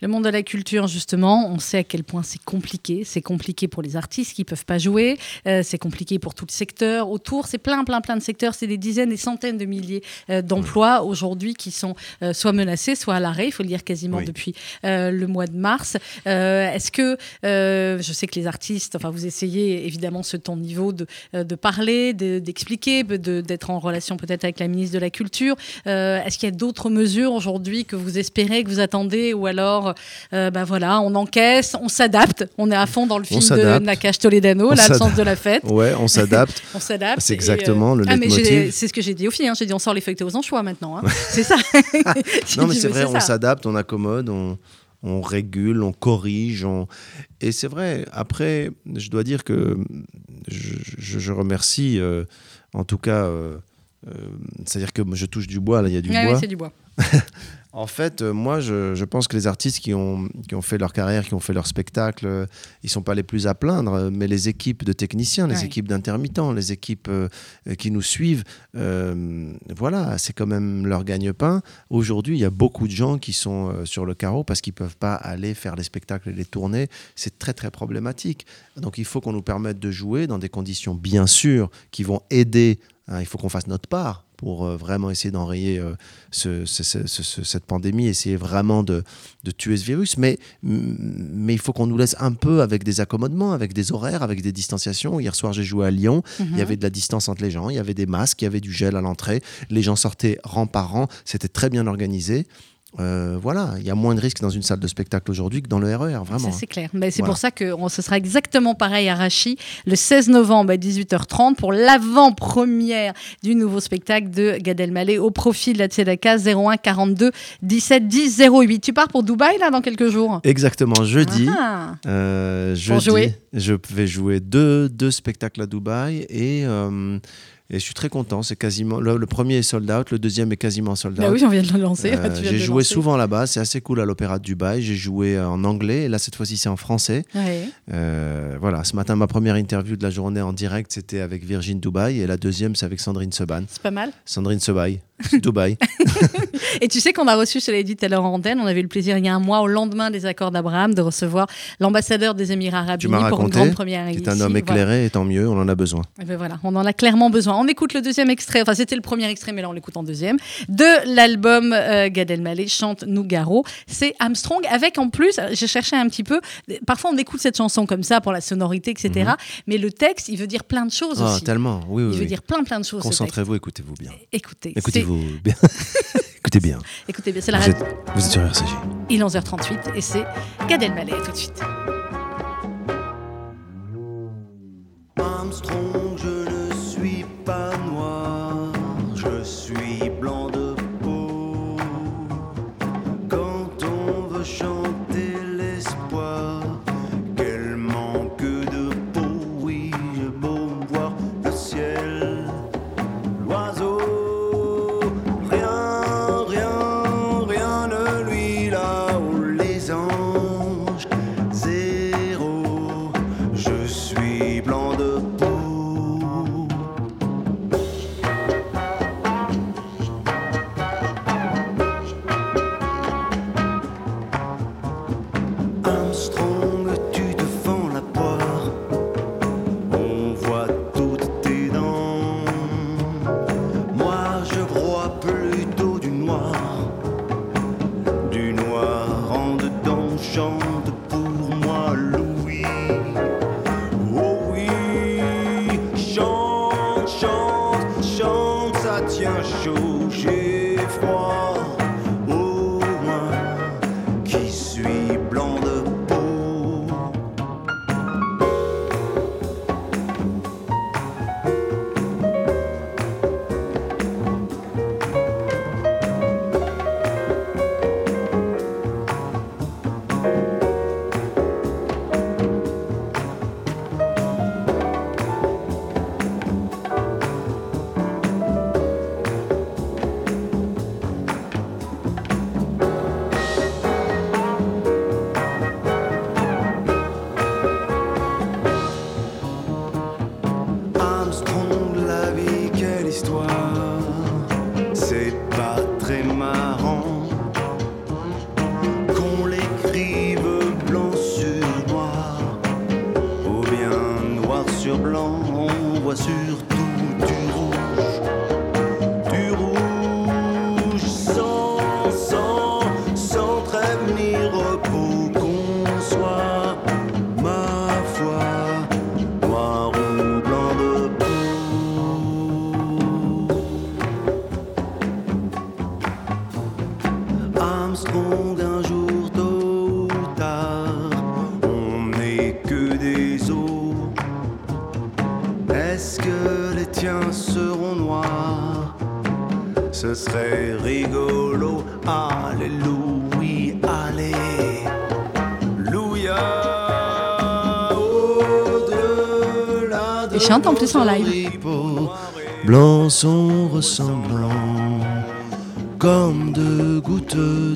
S2: Le monde de la culture, justement, on sait à quel point c'est compliqué. C'est compliqué pour les artistes qui ne peuvent pas jouer. Euh, c'est compliqué pour tout le secteur autour. C'est plein, plein, plein de secteurs. C'est des dizaines et centaines de milliers euh, d'emplois aujourd'hui qui sont euh, soit menacés, soit à l'arrêt. Il faut le dire quasiment
S3: Oui.
S2: depuis le mois de mars. Euh, Est-ce que, euh, je sais que les artistes, enfin, vous essayez évidemment ce ton niveau de, euh, de parler, de- d'expliquer, de- d'être en relation peut-être avec la ministre de la Culture. Est-ce qu'il y a d'autres mesures aujourd'hui que vous espérez, que vous attendez, ou alors, ben voilà, on encaisse, on s'adapte, on est à fond dans le film de. Nakash Toledano,
S3: s'adapte.
S2: de la fête.
S3: Ouais, on s'adapte.
S2: On s'adapte.
S3: C'est exactement le
S2: ah,
S3: leitmotiv.
S2: C'est ce que j'ai dit aux filles. hein. J'ai dit on sort les feuilletés aux anchois maintenant. hein. C'est ça.
S3: Non, mais c'est vrai, on s'adapte, on accommode, on, on régule, on corrige. On... Et c'est vrai, après, je dois dire que je, je- je remercie, euh, en tout cas, euh, euh, c'est-à-dire que je touche du bois, là, il y a du
S2: Ouais,
S3: bois.
S2: ouais, c'est du bois.
S3: En fait, euh, moi, je, je pense que les artistes qui ont, qui ont fait leur carrière, qui ont fait leur spectacle, euh, ils sont pas les plus à plaindre, euh, mais les équipes de techniciens, les
S2: Ouais.
S3: équipes d'intermittents, les équipes euh, qui nous suivent, euh, voilà, c'est quand même leur gagne-pain. Aujourd'hui, il y a beaucoup de gens qui sont euh, sur le carreau parce qu'ils peuvent pas aller faire les spectacles et les tournées. C'est très, très problématique. Donc, il faut qu'on nous permette de jouer dans des conditions, bien sûr, qui vont aider. hein, il faut qu'on fasse notre part pour euh, vraiment essayer d'enrayer euh, ce- ce- ce- ce- ce- cette pandémie, essayer vraiment de, de tuer ce virus. Mais, mais il faut qu'on nous laisse un peu avec des accommodements, avec des horaires, avec des distanciations. Hier soir, j'ai joué à Lyon. Il y avait de la distance entre les gens, il y avait des masques, il y avait du gel à l'entrée. Les gens sortaient rang par rang. C'était très bien organisé. Euh, voilà, il y a moins de risques dans une salle de spectacle aujourd'hui que dans le RER, vraiment.
S2: Ça, c'est clair. Mais c'est
S3: Voilà.
S2: pour ça que on- ce sera exactement pareil à Rachi le 16 novembre à 18h30 pour l'avant-première du nouveau spectacle de Gad Elmaleh au profit de la Tzedaka 01 42 17 10 08. Tu pars pour Dubaï là dans quelques jours?
S3: Exactement, jeudi.
S2: Ah.
S3: Euh,
S2: Pour jouer?
S3: je vais jouer deux, deux spectacles à Dubaï et, euh, et je suis très content. C'est quasiment le, le premier est sold out, le deuxième est quasiment sold out.
S2: Bah oui, on vient de le lancer.
S3: Euh, j'ai joué
S2: lancer.
S3: souvent là-bas, c'est assez cool à l'Opéra de Dubaï. J'ai joué euh, en anglais et là cette fois-ci c'est en français.
S2: Ouais.
S3: Euh, voilà, ce matin ma première interview de la journée en direct c'était avec Virgin Dubaï et la deuxième c'est avec Sandrine Seban.
S2: C'est pas mal.
S3: Sandrine Sebaï, Dubaï.
S2: Et tu sais qu'on a reçu, je l'ai dit tout à l'heure en antenne, on avait eu le plaisir il y a un mois, au lendemain des accords d'Abraham, de recevoir l'ambassadeur des Émirats Arabes Unis pour une grande première
S3: qui est
S2: ici.
S3: un homme
S2: Voilà.
S3: éclairé et tant mieux, on en a besoin.
S2: Eh ben voilà, on en a clairement besoin. On écoute le deuxième extrait, enfin c'était le premier extrait, mais là on l'écoute en deuxième, de l'album euh, Gad Elmaleh chante Nougaro. C'est Armstrong avec en plus, j'ai cherché un petit peu, parfois on écoute cette chanson comme ça pour la sonorité, etc. Mais le texte, il veut dire plein de choses
S3: Ah,
S2: aussi.
S3: tellement, oui, oui.
S2: Il veut
S3: oui.
S2: dire plein plein de choses.
S3: Concentrez-vous, écoutez-vous bien.
S2: Écoutez,
S3: Bien. Écoutez bien.
S2: c'est- écoutez bien, c'est la
S3: Vous
S2: radio.
S3: êtes, vous êtes sur RCG.
S2: Il est 11h38 et c'est Gad Elmaleh tout de suite.
S4: Armstrong, Chante
S2: en plus en
S3: Blancs sont ressemblants comme de gouttes.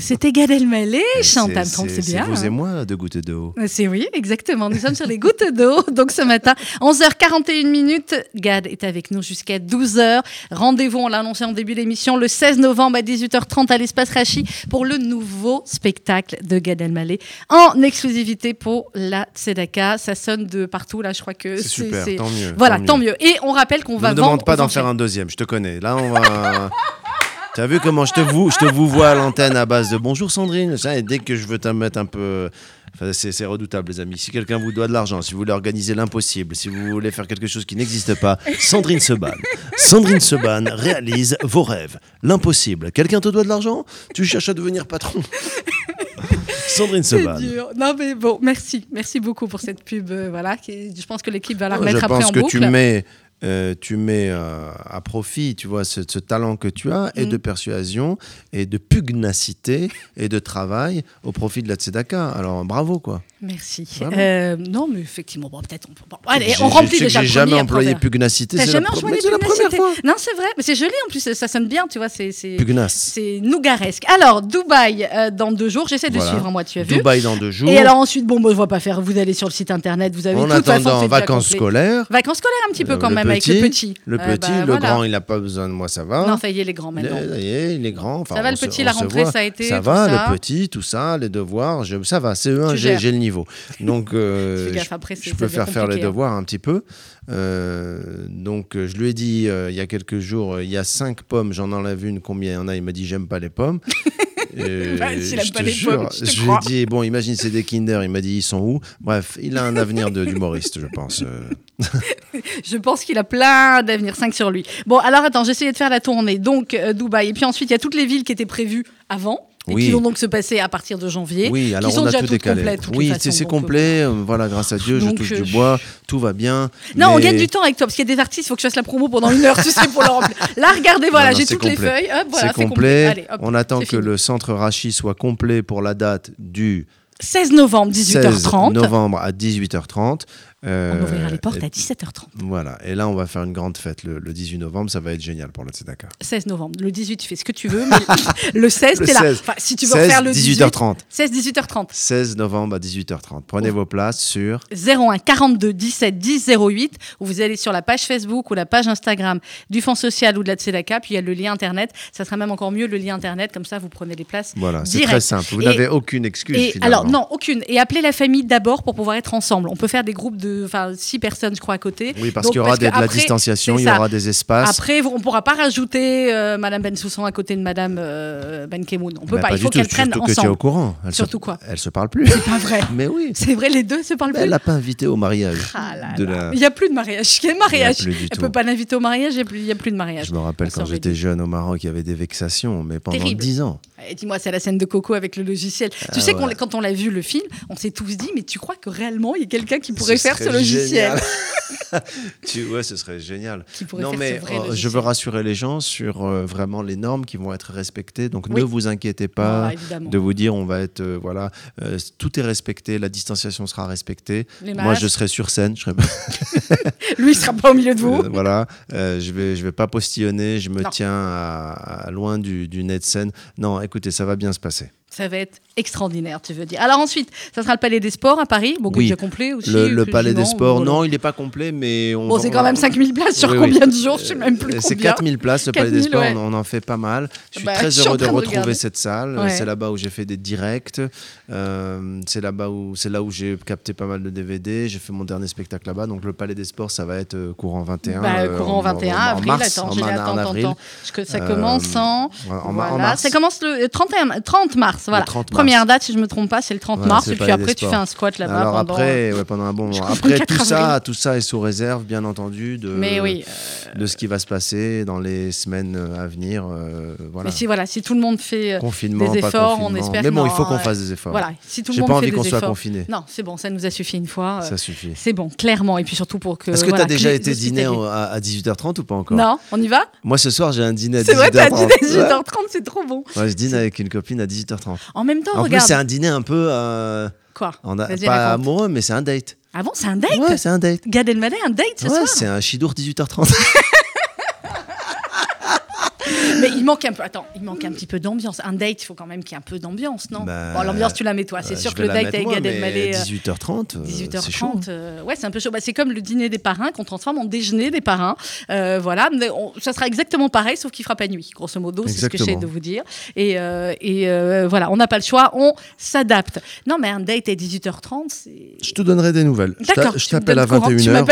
S2: C'était Gad Elmaleh, chante un
S3: c'est-
S2: ton, c'est bien.
S3: vous
S2: hein.
S3: et moi, de gouttes d'eau.
S2: C'est oui, exactement. Nous sommes sur les gouttes d'eau. Donc ce matin, 11h41 minutes. Gad est avec nous jusqu'à 12h. Rendez-vous, on l'a annoncé en début d'émission, le 16 novembre à 18h30 à l'espace Rachi pour le nouveau spectacle de Gad Elmaleh en exclusivité pour la Tzedaka. Ça sonne de partout là, je crois que
S3: C'est super, tant mieux.
S2: Voilà, tant mieux. Et on rappelle qu'on
S3: Ne
S2: va vendre
S3: demande pas d'en faire un deuxième, je te connais. Là, on va. Tu as vu comment je te, vous, je te vous vois à l'antenne à base de bonjour Sandrine? Ça, et dès que je veux te mettre un peu. Enfin, c'est redoutable, les amis. Si quelqu'un vous doit de l'argent, si vous voulez organiser l'impossible, si vous voulez faire quelque chose qui n'existe pas, Sandrine Seban. Sandrine Seban réalise vos rêves. L'impossible. Quelqu'un te doit de l'argent? Tu cherches à devenir patron? Sandrine
S2: C'est
S3: Seban.
S2: dur. Non mais bon, merci, merci beaucoup pour cette pub. euh, voilà, qui- je pense que l'équipe va la
S3: Je
S2: remettre après
S3: pense
S2: en
S3: que
S2: boucle.
S3: tu mets, euh, tu mets euh, à profit, tu vois, ce, ce talent que tu as, et
S2: Mm.
S3: de persuasion, et de pugnacité, et de travail au profit de la Tzedaka. Alors, bravo, quoi.
S2: Merci. Euh, non, mais effectivement, bon, peut-être on peut. bon, allez, on remplit déjà
S3: J'ai jamais employé pugnacité.
S2: T'as
S3: c'est
S2: jamais employé
S3: c'est
S2: pugnacité. Non, c'est vrai, mais c'est joli en plus, ça sonne bien, tu vois, c'est c'est
S3: Pugnace.
S2: c'est nougaresque. Alors, Dubaï euh, dans deux jours, j'essaie de
S3: Voilà.
S2: suivre, moi, tu as vu.
S3: Dubaï dans deux jours.
S2: Et alors ensuite, bon, moi, je vois pas faire. Vous allez sur le site internet, vous avez
S3: en
S2: toute
S3: attendant,
S2: c'est
S3: vacances scolaires.
S2: Vacances scolaires un petit peu
S3: Euh,
S2: quand même avec le petit.
S3: Le petit,
S2: bah,
S3: le
S2: voilà.
S3: grand, il n'a pas besoin de moi, ça va.
S2: Non, ça y est, les grands maintenant.
S3: Ça y est, il est grand.
S2: Ça va, le petit, la rentrée, ça a été,
S3: Ça va, le petit, tout ça, les devoirs, ça va, CE1,
S2: Tu
S3: j'ai
S2: gères.
S3: j'ai le niveau. Donc, euh, je-
S2: après,
S3: je peux faire faire les
S2: hein.
S3: devoirs un petit peu. Euh, donc, euh, je lui ai dit il y a quelques jours, il y a cinq pommes, j'en enlève une, combien il y en a? Il m'a dit j'aime pas les pommes.
S2: Bah,
S3: je
S2: pas
S3: te
S2: les
S3: jure,
S2: pommes, je te
S3: je lui ai dit bon, imagine c'est des Kinder. Il m'a dit ils sont où? Bref, il a un avenir d'humoriste, je pense.
S2: Je pense qu'il a plein d'avenir, 5 sur lui. Bon, alors attends, j'essayais de faire la tournée. Donc, euh, Dubaï. Et puis ensuite, il y a toutes les villes qui étaient prévues avant. Et
S3: Oui.
S2: qui vont donc se passer à partir de janvier.
S3: Oui, alors
S2: qui sont
S3: on a
S2: déjà
S3: tout décalé.
S2: complètes,
S3: oui, c'est
S2: euh,
S3: complet. euh, Voilà, grâce à Dieu,
S2: Donc,
S3: je touche
S2: euh,
S3: du bois, tout va bien.
S2: Non, on gagne du temps avec toi parce qu'il y a des artistes, il faut que je fasse la promo pendant une heure, tu sais, pour le remplir. Là, regardez, voilà, j'ai toutes les feuilles. Voilà,
S3: c'est complet.
S2: Allez, hop,
S3: on attend que
S2: fini.
S3: le centre Rachi soit complet pour la date du
S2: 16 novembre,
S3: 16
S2: 18h30.
S3: novembre à 18h30. Euh,
S2: On ouvrira les portes
S3: et-
S2: à 17h30.
S3: Voilà, et là on va faire une grande fête le, le 18 novembre, ça va être génial pour le Tzedaka.
S2: 16 novembre. Le 18, tu fais ce que tu veux, mais le 16,
S3: Le
S2: t'es là.
S3: 16.
S2: Enfin, si tu veux
S3: 16,
S2: refaire le 18,
S3: 18h30.
S2: 16, 18h30.
S3: 16 novembre à 18h30. Prenez vos places sur
S2: 01 42 17 10 08 ou vous allez sur la page Facebook ou la page Instagram du Fonds social ou de la Tzedaka, puis il y a le lien internet. Ça sera même encore mieux le lien internet, comme ça vous prenez les places.
S3: voilà, c'est très simple. Vous n'avez aucune excuse
S2: Et
S3: finalement.
S2: alors non, aucune. Et appelez la famille d'abord pour pouvoir être ensemble. On peut faire des groupes de, enfin, six personnes, je crois, à côté.
S3: Oui, parce qu'il y aura des- de la distanciation, il y aura des espaces.
S2: Après, on ne pourra pas rajouter euh, Madame Ben Soussan à côté de Madame euh, Ben Kemoun. On peut
S3: Mais
S2: pas. Il faut qu'elles prennent
S3: surtout que tu es
S2: ensemble.
S3: au courant.
S2: Surtout
S3: se,
S2: quoi
S3: Elle se parle plus.
S2: C'est pas vrai.
S3: Mais oui.
S2: C'est vrai, les deux se parlent plus.
S3: Elle l'a pas invité au mariage.
S2: Ah là
S3: de
S2: là.
S3: la-
S2: Il n'y a plus de mariage. Quel mariage
S3: tout.
S2: peut pas l'inviter au mariage, il n'y a, plus- a de mariage.
S3: Je me rappelle
S2: On
S3: quand j'étais jeune au Maroc, il y avait des vexations, mais pendant. 10 ans.
S2: Dis-moi, c'est la scène de Coco avec le logiciel. tu
S3: Ah
S2: sais,
S3: ouais.
S2: quand on l'a vu le film, on s'est tous dit, mais tu crois que réellement il y a quelqu'un qui pourrait
S3: Ce
S2: faire ce logiciel
S3: tu, ouais, ce serait génial.
S2: Qui pourrait
S3: Non,
S2: faire
S3: mais euh, je veux rassurer les gens sur euh, vraiment les normes qui vont être respectées. Donc
S2: Oui.
S3: ne vous inquiétez pas
S2: Ah,
S3: de vous dire on va être euh, voilà euh, tout est respecté, la distanciation sera respectée. Moi, je serai sur scène, je serai
S2: Lui, il sera pas au milieu de vous.
S3: Voilà, je vais je vais pas postillonner, je me
S2: Non.
S3: tiens à, à loin du, du nez de scène. Non, écoutez, ça va bien se passer.
S2: Ça va être extraordinaire, tu veux dire. Alors ensuite, ça sera le Palais des Sports à Paris, beaucoup
S3: Oui.
S2: déjà complet aussi.
S3: Le, le Palais des Sports, non, il n'est pas complet, mais on
S2: Bon, c'est quand même 5000 places sur
S3: Oui, oui.
S2: combien de jours Je sais même plus
S3: Euh, C'est
S2: combien.
S3: 4000 places, le Palais des
S2: 4000,
S3: Sports,
S2: ouais.
S3: on, on en fait pas mal. Je suis
S2: Bah,
S3: très
S2: je suis
S3: heureux de retrouver cette salle.
S2: Ouais.
S3: C'est là-bas où j'ai fait des directs. Euh, c'est là-bas où là où j'ai capté pas mal de DVD. J'ai fait mon dernier spectacle là-bas. Donc le Palais des Sports, ça va être euh, courant 21.
S2: Bah,
S3: euh,
S2: courant
S3: en-
S2: 21
S3: en,
S2: avril,
S3: mars,
S2: attends,
S3: en,
S2: attends, attends,
S3: avril.
S2: attends. Ça commence en... Ça commence le 31, 30 mars, voilà.
S3: 30 mars.
S2: Première date, si je me trompe pas, c'est le 30
S3: Voilà,
S2: mars. Et puis après, tu fais un squat là-bas
S3: Alors
S2: pendant...
S3: après, ouais, pendant un bon moment. Après
S2: le 4
S3: tout ça, tout ça est sous réserve, bien entendu. De,
S2: Mais oui, euh,
S3: de ce qui va se passer dans les semaines à venir. euh, voilà.
S2: Mais si voilà, si tout le monde fait euh,
S3: Confinement,
S2: des efforts, on espère
S3: Mais bon, il faut qu'on
S2: euh,
S3: fasse des efforts.
S2: voilà, si tout le monde
S3: pas envie qu'on soit confiné.
S2: Non, c'est bon, ça nous a suffi une fois. euh,
S3: Ça suffit.
S2: c'est bon, clairement. Et puis surtout pour que.
S3: Est-ce que tu as déjà été dîner à, à 18h30 ou pas encore?
S2: Non, on y va?
S3: Moi, ce soir, j'ai un dîner à 18h30.
S2: C'est vrai, t'as dîné à
S3: Ouais.
S2: 18h30, c'est trop bon.
S3: Je dîne avec une copine à 18h30.
S2: En même temps,
S3: En
S2: regarde.
S3: c'est un dîner un peu. euh,
S2: Quoi
S3: on a-
S2: Vas-y,
S3: pas
S2: raconte.
S3: amoureux, mais c'est un date.
S2: Ah bon, c'est un date
S3: Ouais, c'est un date.
S2: Gad Elmaleh, un date ce
S3: Ouais,
S2: soir
S3: c'est un chidour 18h30.
S2: Manque un peu. Attends, il manque un petit peu d'ambiance. Un date, il faut quand même qu'il y ait un peu d'ambiance, non?
S3: Bah,
S2: Bon, l'ambiance, tu la mets toi. C'est
S3: Euh,
S2: sûr que le date avec Gad Elmaleh. euh,
S3: 18h30, euh,
S2: 18h30,
S3: c'est chaud.
S2: euh, ouais, c'est un peu chaud. Bah, c'est comme le dîner des parrains qu'on transforme en déjeuner des parrains. Euh, voilà, on- ça sera exactement pareil, sauf qu'il fera pas nuit, grosso modo, c'est ce que j'essaie de vous dire. Et, euh, et euh, voilà, on n'a pas le choix, on s'adapte. Non, mais un date à 18h30, c'est.
S3: Je te donnerai des nouvelles.
S2: D'accord.
S3: Je t'appelle à
S2: donnes courant, tu
S3: 21h.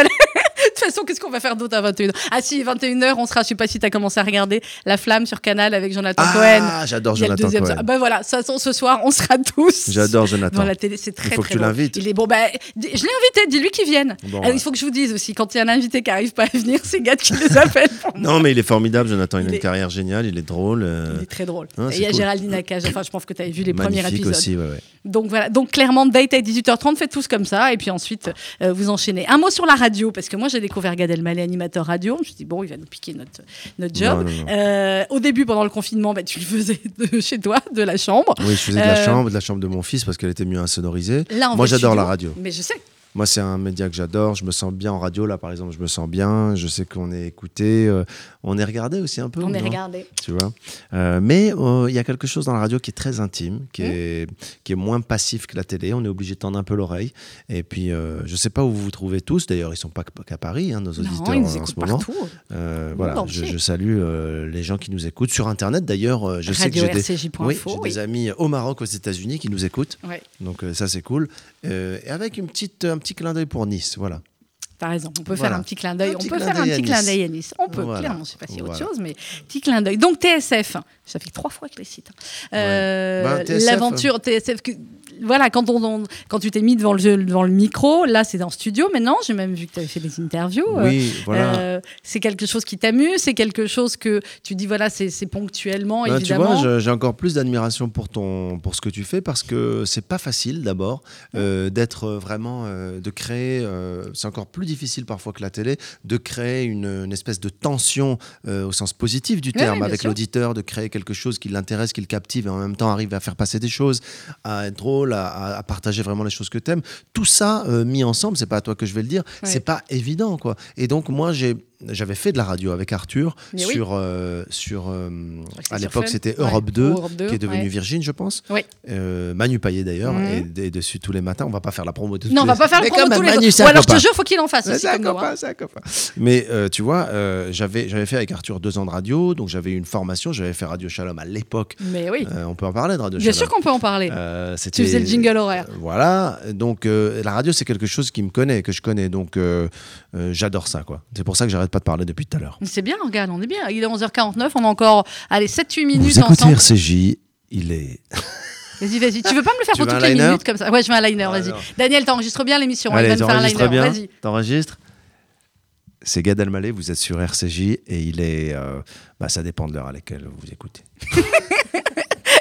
S2: M'appelles- De toute façon, qu'est-ce qu'on va faire d'autre à 21h Ah si, 21h, on sera, je sais pas si tu as commencé à regarder La Flamme sur Canal avec Jonathan Cohen.
S3: Ah, j'adore
S2: Il
S3: Jonathan
S2: deuxième.
S3: Cohen.
S2: Ah ben voilà, ça, ce soir, on sera tous.
S3: J'adore Jonathan.
S2: Dans la télé, c'est très
S3: faut
S2: très
S3: que tu
S2: drôle.
S3: l'invites.
S2: Il est bon. Di- je l'ai invité. Dis-lui qu'il vienne.
S3: Bon,
S2: Alors,
S3: ouais.
S2: Il faut que je vous dise aussi, quand il y a un invité qui arrive pas à venir, c'est Gad qui les appelle. pour moi.
S3: Non, mais il est formidable, Jonathan. Il,
S2: Il
S3: a
S2: est-
S3: une carrière géniale, il est drôle. euh,
S2: Il est très drôle.
S3: Ah,
S2: Et il y a
S3: cool.
S2: Géraldine Nakache. Enfin, je pense que tu avais vu les premiers
S3: magnifique
S2: épisodes.
S3: aussi, ouais, ouais.
S2: Donc voilà. Donc clairement, date à 18h30, faites tous comme ça. Et puis ensuite, euh, vous enchaînez. Un mot sur la radio, parce que moi, j'ai découvert Gad Elmaleh, animateur radio. Je me suis dit, bon, il va nous piquer notre, notre job.
S3: Non, non, non.
S2: Euh, au début, pendant le confinement, bah, tu le faisais de chez toi, de la chambre.
S3: Oui, je faisais de la
S2: Euh,
S3: chambre, de la chambre de mon fils parce qu'elle était mieux insonorisée.
S2: Là,
S3: Moi, j'adore la radio.
S2: Mais je sais.
S3: Moi, c'est un média que j'adore. Je me sens bien en radio. Là, par exemple, je me sens bien. Je sais qu'on est écouté. euh, on est regardé aussi un peu.
S2: On est regardé.
S3: Tu vois? Euh, mais euh, il y a quelque chose dans la radio qui est très intime, qui,
S2: Mmh.
S3: est, qui est moins passif que la télé. On est obligé de tendre un peu l'oreille. Et puis, je sais pas où vous vous trouvez tous. D'ailleurs, ils sont pas qu'à Paris, hein, nos auditeurs
S2: Non, ils nous
S3: en ce moment. voilà, je, je salue les gens qui nous écoutent sur Internet. D'ailleurs, je sais que j'ai des,
S2: Radio-RCJ.info,
S3: oui, j'ai
S2: oui.
S3: des amis au Maroc, aux États-Unis qui nous écoutent.
S2: Ouais.
S3: Donc ça, c'est cool. Et avec une petite, un petit clin d'œil pour Nice. Voilà.
S2: T'as raison, on peut
S3: Voilà.
S2: faire un petit clin d'œil. On peut faire un petit clin d'œil à Nice. On peut,
S3: Voilà.
S2: clairement, je sais pas si autre
S3: Voilà.
S2: chose, mais petit clin d'œil. Donc TSF, ça fait trois fois que je les cite. Euh,
S3: Bah,
S2: L'aventure TSF, voilà, quand, on, on- quand tu t'es mis devant le, devant le micro, là c'est en studio, mais non, j'ai même vu que tu avais fait des interviews. Euh,
S3: Oui, voilà.
S2: euh, c'est quelque chose qui t'amuse, c'est quelque chose que tu dis, voilà, c'est ponctuellement,
S3: Ben, tu
S2: évidemment.
S3: vois, je- j'ai encore plus d'admiration pour ton, pour ce que tu fais parce que c'est pas facile d'abord euh, d'être vraiment, de créer. c'est encore plus difficile parfois que la télé de créer une, une espèce de tension au sens positif du terme
S2: oui,
S3: avec l'auditeur, de créer quelque chose qui l'intéresse, qui le captive et en même temps arrive à faire passer des choses, à être drôle, à, à- à partager vraiment les choses que t'aimes. Tout ça euh, mis ensemble, c'est pas à toi que je vais le dire,
S2: Ouais.
S3: c'est pas évident quoi. Et donc moi j'ai j'avais fait de la radio avec Arthur
S2: Mais oui.
S3: sur, euh, sur euh, à l'époque c'était
S2: Ouais,
S3: Europe 2,
S2: Europe 2,
S3: qui est devenu
S2: ouais.
S3: Virgin je pense.
S2: Oui.
S3: Euh, Manu Payet d'ailleurs
S2: Mhm.
S3: et dessus tous les matins. On va pas faire la promo de
S2: Non, on va pas faire
S3: Mais
S2: promo tous les
S3: Manu,
S2: Ou alors je te jure, faut qu'il en fasse
S3: Ouais,
S2: aussi nous, hein.
S3: Mais euh, tu vois, euh, j'avais j'avais fait avec Arthur deux ans de radio, donc j'avais eu une formation, j'avais fait Radio Shalom à l'époque.
S2: Mais oui,
S3: Euh, on peut en parler de Radio
S2: bien
S3: Shalom.
S2: sûr qu'on peut en parler.
S3: Euh,
S2: Tu
S3: c'était-
S2: faisais le jingle horaire.
S3: Voilà, donc euh, la radio c'est quelque chose qui me connaît, que je connais, donc j'adore ça quoi. C'est pour ça que j'arrête pas de parler depuis tout à l'heure.
S2: C'est bien, regarde, on est bien. Il est 11h49, on a encore allez, 7-8 minutes
S3: Vous écoutez
S2: ensemble.
S3: RCJ, il est.
S2: Vas-y, vas-y. Tu veux pas me le faire
S3: Tu
S2: pour toutes les minutes comme ça? Ouais, je veux un liner, vas-y.
S3: Alors.
S2: Daniel, t'enregistres bien l'émission. hein,
S3: Allez,
S2: il va me faire un liner.
S3: bien
S2: Vas-y.
S3: T'enregistres C'est Gad Elmaleh, vous êtes sur RCJ et il est. euh, bah, ça dépend de l'heure à laquelle vous écoutez.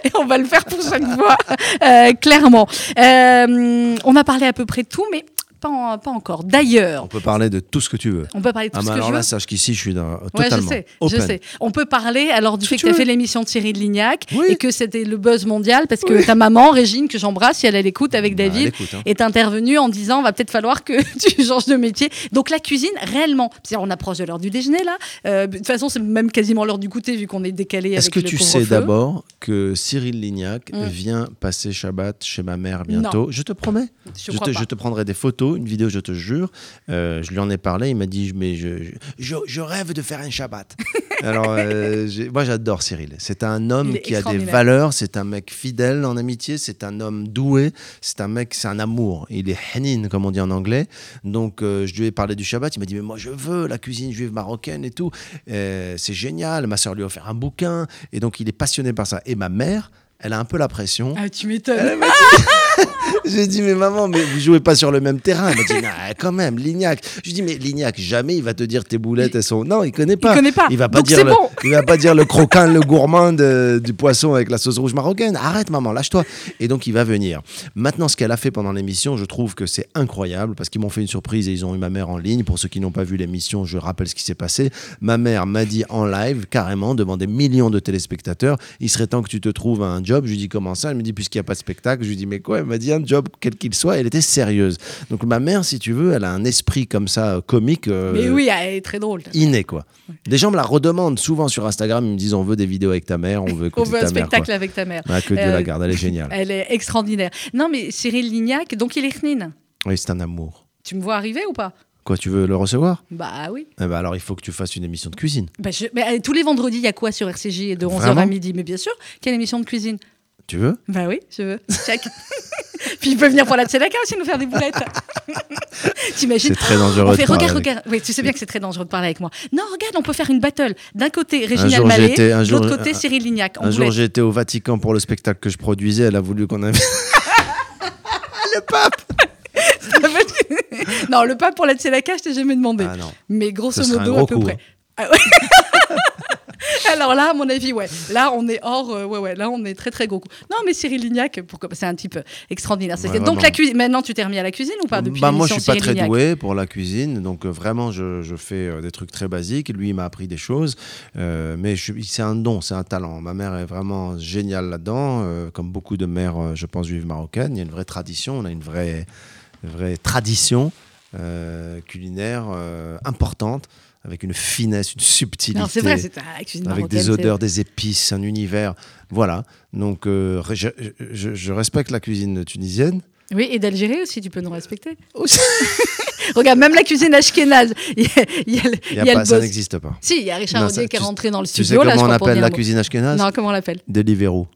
S2: Et on va le faire pour chaque fois, euh, clairement. Euh, on a parlé à peu près de tout, mais pas, en- pas encore. D'ailleurs,
S3: On peut parler de tout ce que tu veux.
S2: on peut parler de tout
S3: Ah,
S2: ce que
S3: alors
S2: je veux.
S3: là, sache qu'ici, je suis dans,
S2: Ouais, je
S3: totalement
S2: sais,
S3: open.
S2: je sais. On peut parler alors du fait
S3: que
S2: tu as fait l'émission de de Lignac
S3: Oui.
S2: et que c'était le buzz mondial parce que ta maman, Régine, que j'embrasse, si elle est l'écoute avec
S3: Bah,
S2: David,
S3: écoute, hein.
S2: est intervenue en disant va peut-être falloir que tu changes de métier. Donc la cuisine, réellement, on approche de l'heure du déjeuner là. Euh, de toute façon, c'est même quasiment l'heure du goûter vu qu'on est décalé
S3: Est-ce que
S2: le
S3: tu sais d'abord que Cyril Lignac
S2: Mm.
S3: vient passer Shabbat chez ma mère bientôt? Je te promets.
S2: Je,
S3: te, je te prendrai des photos, une vidéo, je te jure. Euh, je lui en ai parlé, il m'a dit mais je, je, je rêve de faire un Shabbat. Alors, euh, moi j'adore Cyril. C'est un homme qui a des valeurs, c'est un mec fidèle en amitié, c'est un homme doué, c'est un mec, c'est un amour. Il est hanin, comme on dit en anglais. Donc, euh, je lui ai parlé du Shabbat, il m'a dit mais moi je veux la cuisine juive marocaine et tout. C'est génial. Ma soeur lui a offert un bouquin et donc il est passionné par ça. Et ma mère, elle a un peu la pression.
S2: Ah, tu m'étonnes.
S3: J'ai dit, mais maman, mais vous jouez pas sur le même terrain. Elle m'a dit, quand même, Lignac. Je lui dis, mais Lignac, jamais il va te dire tes boulettes, elles sont. Non, il connaît pas.
S2: Il connaît pas.
S3: Il va pas
S2: Donc
S3: dire le,
S2: bon.
S3: il va pas dire le croquant, le gourmand de- du poisson avec la sauce rouge marocaine. Arrête, maman, lâche-toi. Et donc, il va venir. Maintenant, ce qu'elle a fait pendant l'émission, je trouve que c'est incroyable parce qu'ils m'ont fait une surprise et ils ont eu ma mère en ligne. Pour ceux qui n'ont pas vu l'émission, je rappelle ce qui s'est passé. Ma mère m'a dit en live, carrément, devant des millions de téléspectateurs, il serait temps que tu te trouves un job. Je lui dis comment ça? Elle me dit puisqu'il n'y a pas de spectacle. Je lui dis mais quoi? Elle m'a dit un job quel qu'il soit. Elle était sérieuse. Donc ma mère, si tu veux, elle a un esprit comme ça euh, comique. euh,
S2: Mais oui, elle est très drôle.
S3: inné quoi. Des gens me la redemandent souvent sur Instagram, ils me disent on veut des vidéos avec ta mère, on veut
S2: On veut un
S3: ta
S2: spectacle avec ta mère.
S3: Ah, que Dieu
S2: Euh,
S3: la garde, elle est géniale.
S2: Elle est extraordinaire. Non, mais Cyril Lignac, donc il est Knin.
S3: Oui, c'est un amour.
S2: Tu me vois arriver ou pas?
S3: Quoi, tu veux le recevoir?
S2: Bah oui.
S3: eh ben alors il faut que tu fasses une émission de cuisine.
S2: Bah, je- mais, euh, tous les vendredis, il y a quoi sur RCJ de 11h
S3: Vraiment
S2: à midi? Mais bien sûr, quelle émission de cuisine?
S3: Tu veux?
S2: Bah oui, je veux. Check. Puis il peut venir pour la tzedaka aussi nous faire des boulettes. T'imagines
S3: C'est très dangereux
S2: On fait, regarde,
S3: avec-
S2: regarde. Oui, tu sais bien que c'est très dangereux de parler avec moi. Non, regarde, on peut faire une battle. D'un côté, Réginald Mallet, de l'autre côté,
S3: un-
S2: Cyril Lignac.
S3: Un jour j'étais au Vatican pour le spectacle que je produisais, elle a voulu qu'on invite. le pape
S2: non, le pape pour la tzedaka, je t'ai jamais demandé.
S3: Ah.
S2: Mais grosso modo, à peu
S3: coup,
S2: près. Ah ouais. Alors là, à mon avis, ouais. Là, on est hors. euh, ouais, ouais. Là, on est très, très gros. Non, mais Cyril Lignac, C'est un type euh, extraordinaire.
S3: Ouais,
S2: donc la cuisine. Maintenant, tu t'es remis à la cuisine ou pas depuis
S3: bah, moi je suis pas
S2: Cyril
S3: très
S2: Lignac
S3: doué pour la cuisine, donc euh, vraiment je, je fais euh, des trucs très basiques. Lui il m'a appris des choses, mais c'est un don, c'est un talent. Ma mère est vraiment géniale là-dedans, comme beaucoup de mères, je pense juives marocaines. Il y a une vraie tradition, on a une vraie, vraie tradition culinaire importante, avec une finesse, une subtilité.
S2: Non, c'est vrai, c'est
S3: avec
S2: marocaine,
S3: des odeurs, des épices, un univers. Voilà. Donc, euh, je, je- je respecte la cuisine tunisienne.
S2: Oui, et d'Algérie aussi, tu peux nous respecter. Regarde, même la cuisine ashkénaze. Il y a, y
S3: y pas- ça n'existe pas.
S2: Si, il y a Richard Audier qui est
S3: tu-
S2: rentré dans le
S3: Tu
S2: studio.
S3: sais
S2: là, je
S3: comment on appelle la cuisine ashkénaze
S2: Non, comment on l'appelle?
S3: Deliveroo.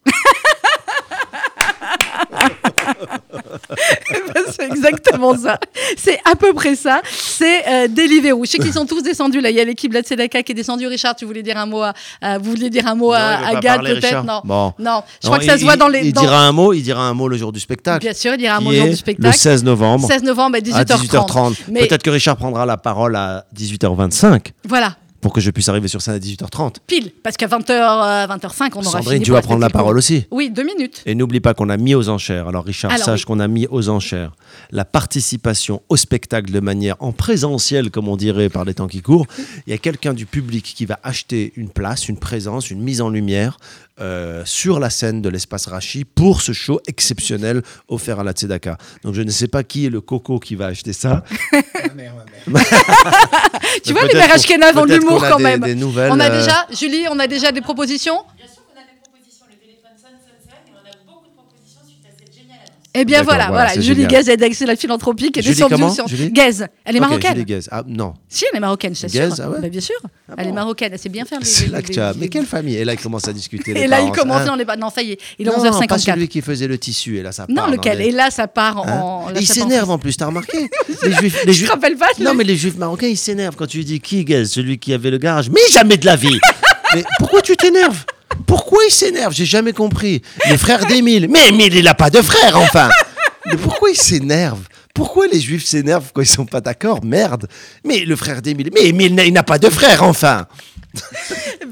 S2: c'est exactement ça. C'est à peu près ça. C'est euh, Deliveroo. Je sais qu'ils sont tous descendus là. Il y a l'équipe de la Tzedaka qui est descendue. Richard, tu voulais dire un mot à, vous vouliez dire un mot
S3: Non,
S2: à, Gad peut-être? Non.
S3: Bon.
S2: Non. Je
S3: Non,
S2: crois que ça
S3: il-
S2: se voit dans les.
S3: Il
S2: dans-
S3: dira un mot, il dira un mot le jour du spectacle.
S2: Bien sûr, il dira un mot le jour du spectacle.
S3: Le 16 novembre
S2: 16 novembre à
S3: à
S2: 18h30.
S3: 18h30.
S2: Mais-
S3: Peut-être que Richard prendra la parole à 18h25
S2: Voilà.
S3: Pour que je puisse arriver sur scène à 18h30.
S2: Pile. Parce qu'à 20h, euh, 20h05, on aura
S3: Sandrine,
S2: fini
S3: tu vas prendre la parole aussi.
S2: Oui, deux minutes.
S3: Et n'oublie pas qu'on a mis aux enchères. Alors Richard,
S2: Alors,
S3: sache
S2: oui.
S3: qu'on a mis aux enchères la participation au spectacle de manière en présentiel, comme on dirait par les temps qui courent. Il y a quelqu'un du public qui va acheter une place, une présence, une mise en lumière euh, sur la scène de l'espace Rachi pour ce show exceptionnel offert à la Tzedaka. Donc je ne sais pas qui est le coco qui va acheter ça.
S2: Tu vois, les mères ashkénazes ont de l'humour quand
S3: des-
S2: même.
S3: des nouvelles,
S2: on a
S3: euh,
S2: déjà, Julie, on a déjà des propositions
S5: Bien sûr qu'on a des propositions, le téléphone sonne, sonne, sonne, et on a beaucoup de propositions suite à cette géniale annonce.
S2: Eh bien voilà,
S3: voilà,
S2: voilà.
S3: c'est
S2: Julie. Gaz, c'est la philanthropie qui est
S3: Julie comment
S2: sur
S3: Julie
S2: Gaz. Elle est marocaine.
S3: Julie Guez. Ah non.
S2: Si, elle est marocaine, je
S3: Gaz,
S2: t'assure.
S3: ah ouais
S2: Bah, bien sûr. elle est marocaine, elle sait bien faire.
S3: C'est là que tu as. Mais quelle famille? Et là, il commence à discuter.
S2: Et là, il
S3: parents.
S2: commence,
S3: Hein
S2: non, on est pas- non, ça y est, il est
S3: Non,
S2: 11h54.
S3: pas celui qui faisait le tissu, et là ça part.
S2: Non, lequel? Et là, ça part
S3: Hein?
S2: en.
S3: il s'énerve en plus, t'as remarqué? Les juifs, les
S2: Je te rappelle pas
S3: Non, mais les juifs marocains, ils s'énervent quand tu dis qui, Gaz, celui qui avait le garage. Mais jamais de la vie Mais pourquoi tu t'énerves? Pourquoi il s'énerve? J'ai jamais compris. Les frères d'Émile. Mais Émile, il n'a pas de frère, enfin Mais pourquoi il s'énerve Pourquoi les juifs s'énervent quand ils sont pas d'accord? Merde Mais le frère d'Émile. Mais Émile, n'a- il n'a pas de frère, enfin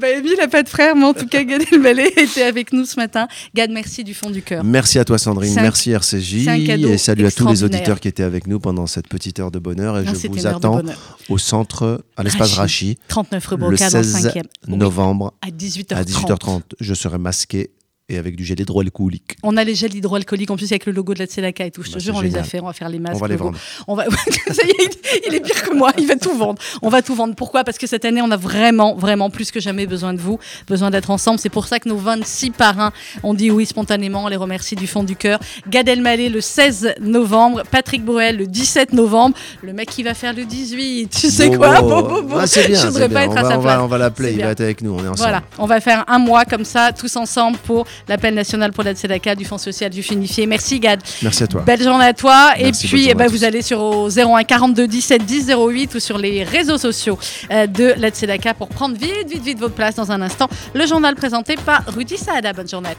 S2: Bah, Émile n'a pas de frère, mais en tout cas, Gad Elmaleh était avec nous ce matin. Gad, merci du fond du cœur.
S3: Merci à toi Sandrine,
S2: un-
S3: merci RCJ et salut à tous les auditeurs qui étaient avec nous pendant cette petite heure de bonheur et je vous attends au centre, à l'espace
S2: Rachi,
S3: Rachi,
S2: 39 rue
S3: le
S2: Brocard dans le
S3: 16
S2: 5e.
S3: novembre
S2: À 18h30.
S3: à 18h30. Je serai masqué et avec du gel hydroalcoolique.
S2: On a les gels hydroalcooliques en plus avec le logo de la Tzedaka et tout. Je te
S3: Bah,
S2: jure, on les a fait. On va faire les masques.
S3: On va les vendre.
S2: On va... Ça y est, il- est pire que moi. Il va tout vendre. On va tout vendre. Pourquoi? Parce que cette année, on a vraiment, vraiment plus que jamais besoin de vous, besoin d'être ensemble. C'est pour ça que nos 26 parrains ont dit oui spontanément. On les remercie du fond du cœur. Gad Elmaleh le 16 novembre, Patrick Bruel le 17 novembre, le mec qui va faire le 18. Tu sais quoi?
S3: Beau,
S2: beau.
S3: Ah, bien,
S2: Je voudrais pas
S3: bien.
S2: être
S3: on
S2: à
S3: va,
S2: sa place.
S3: on va l'appeler, il va être avec nous, on est ensemble.
S2: Voilà, on va faire un mois comme ça, tous ensemble, pour l'appel national pour la Tzedaka du Fonds social du Unifié. Merci Gad.
S3: Merci à toi.
S2: Belle journée à toi.
S3: Merci,
S2: et puis, eh ben, vous allez sur au 01 42 17 10 08 ou sur les réseaux sociaux euh, de la Tzedaka pour prendre vite, vite, vite votre place dans un instant. Le journal présenté par Rudy Saada. Bonne journée.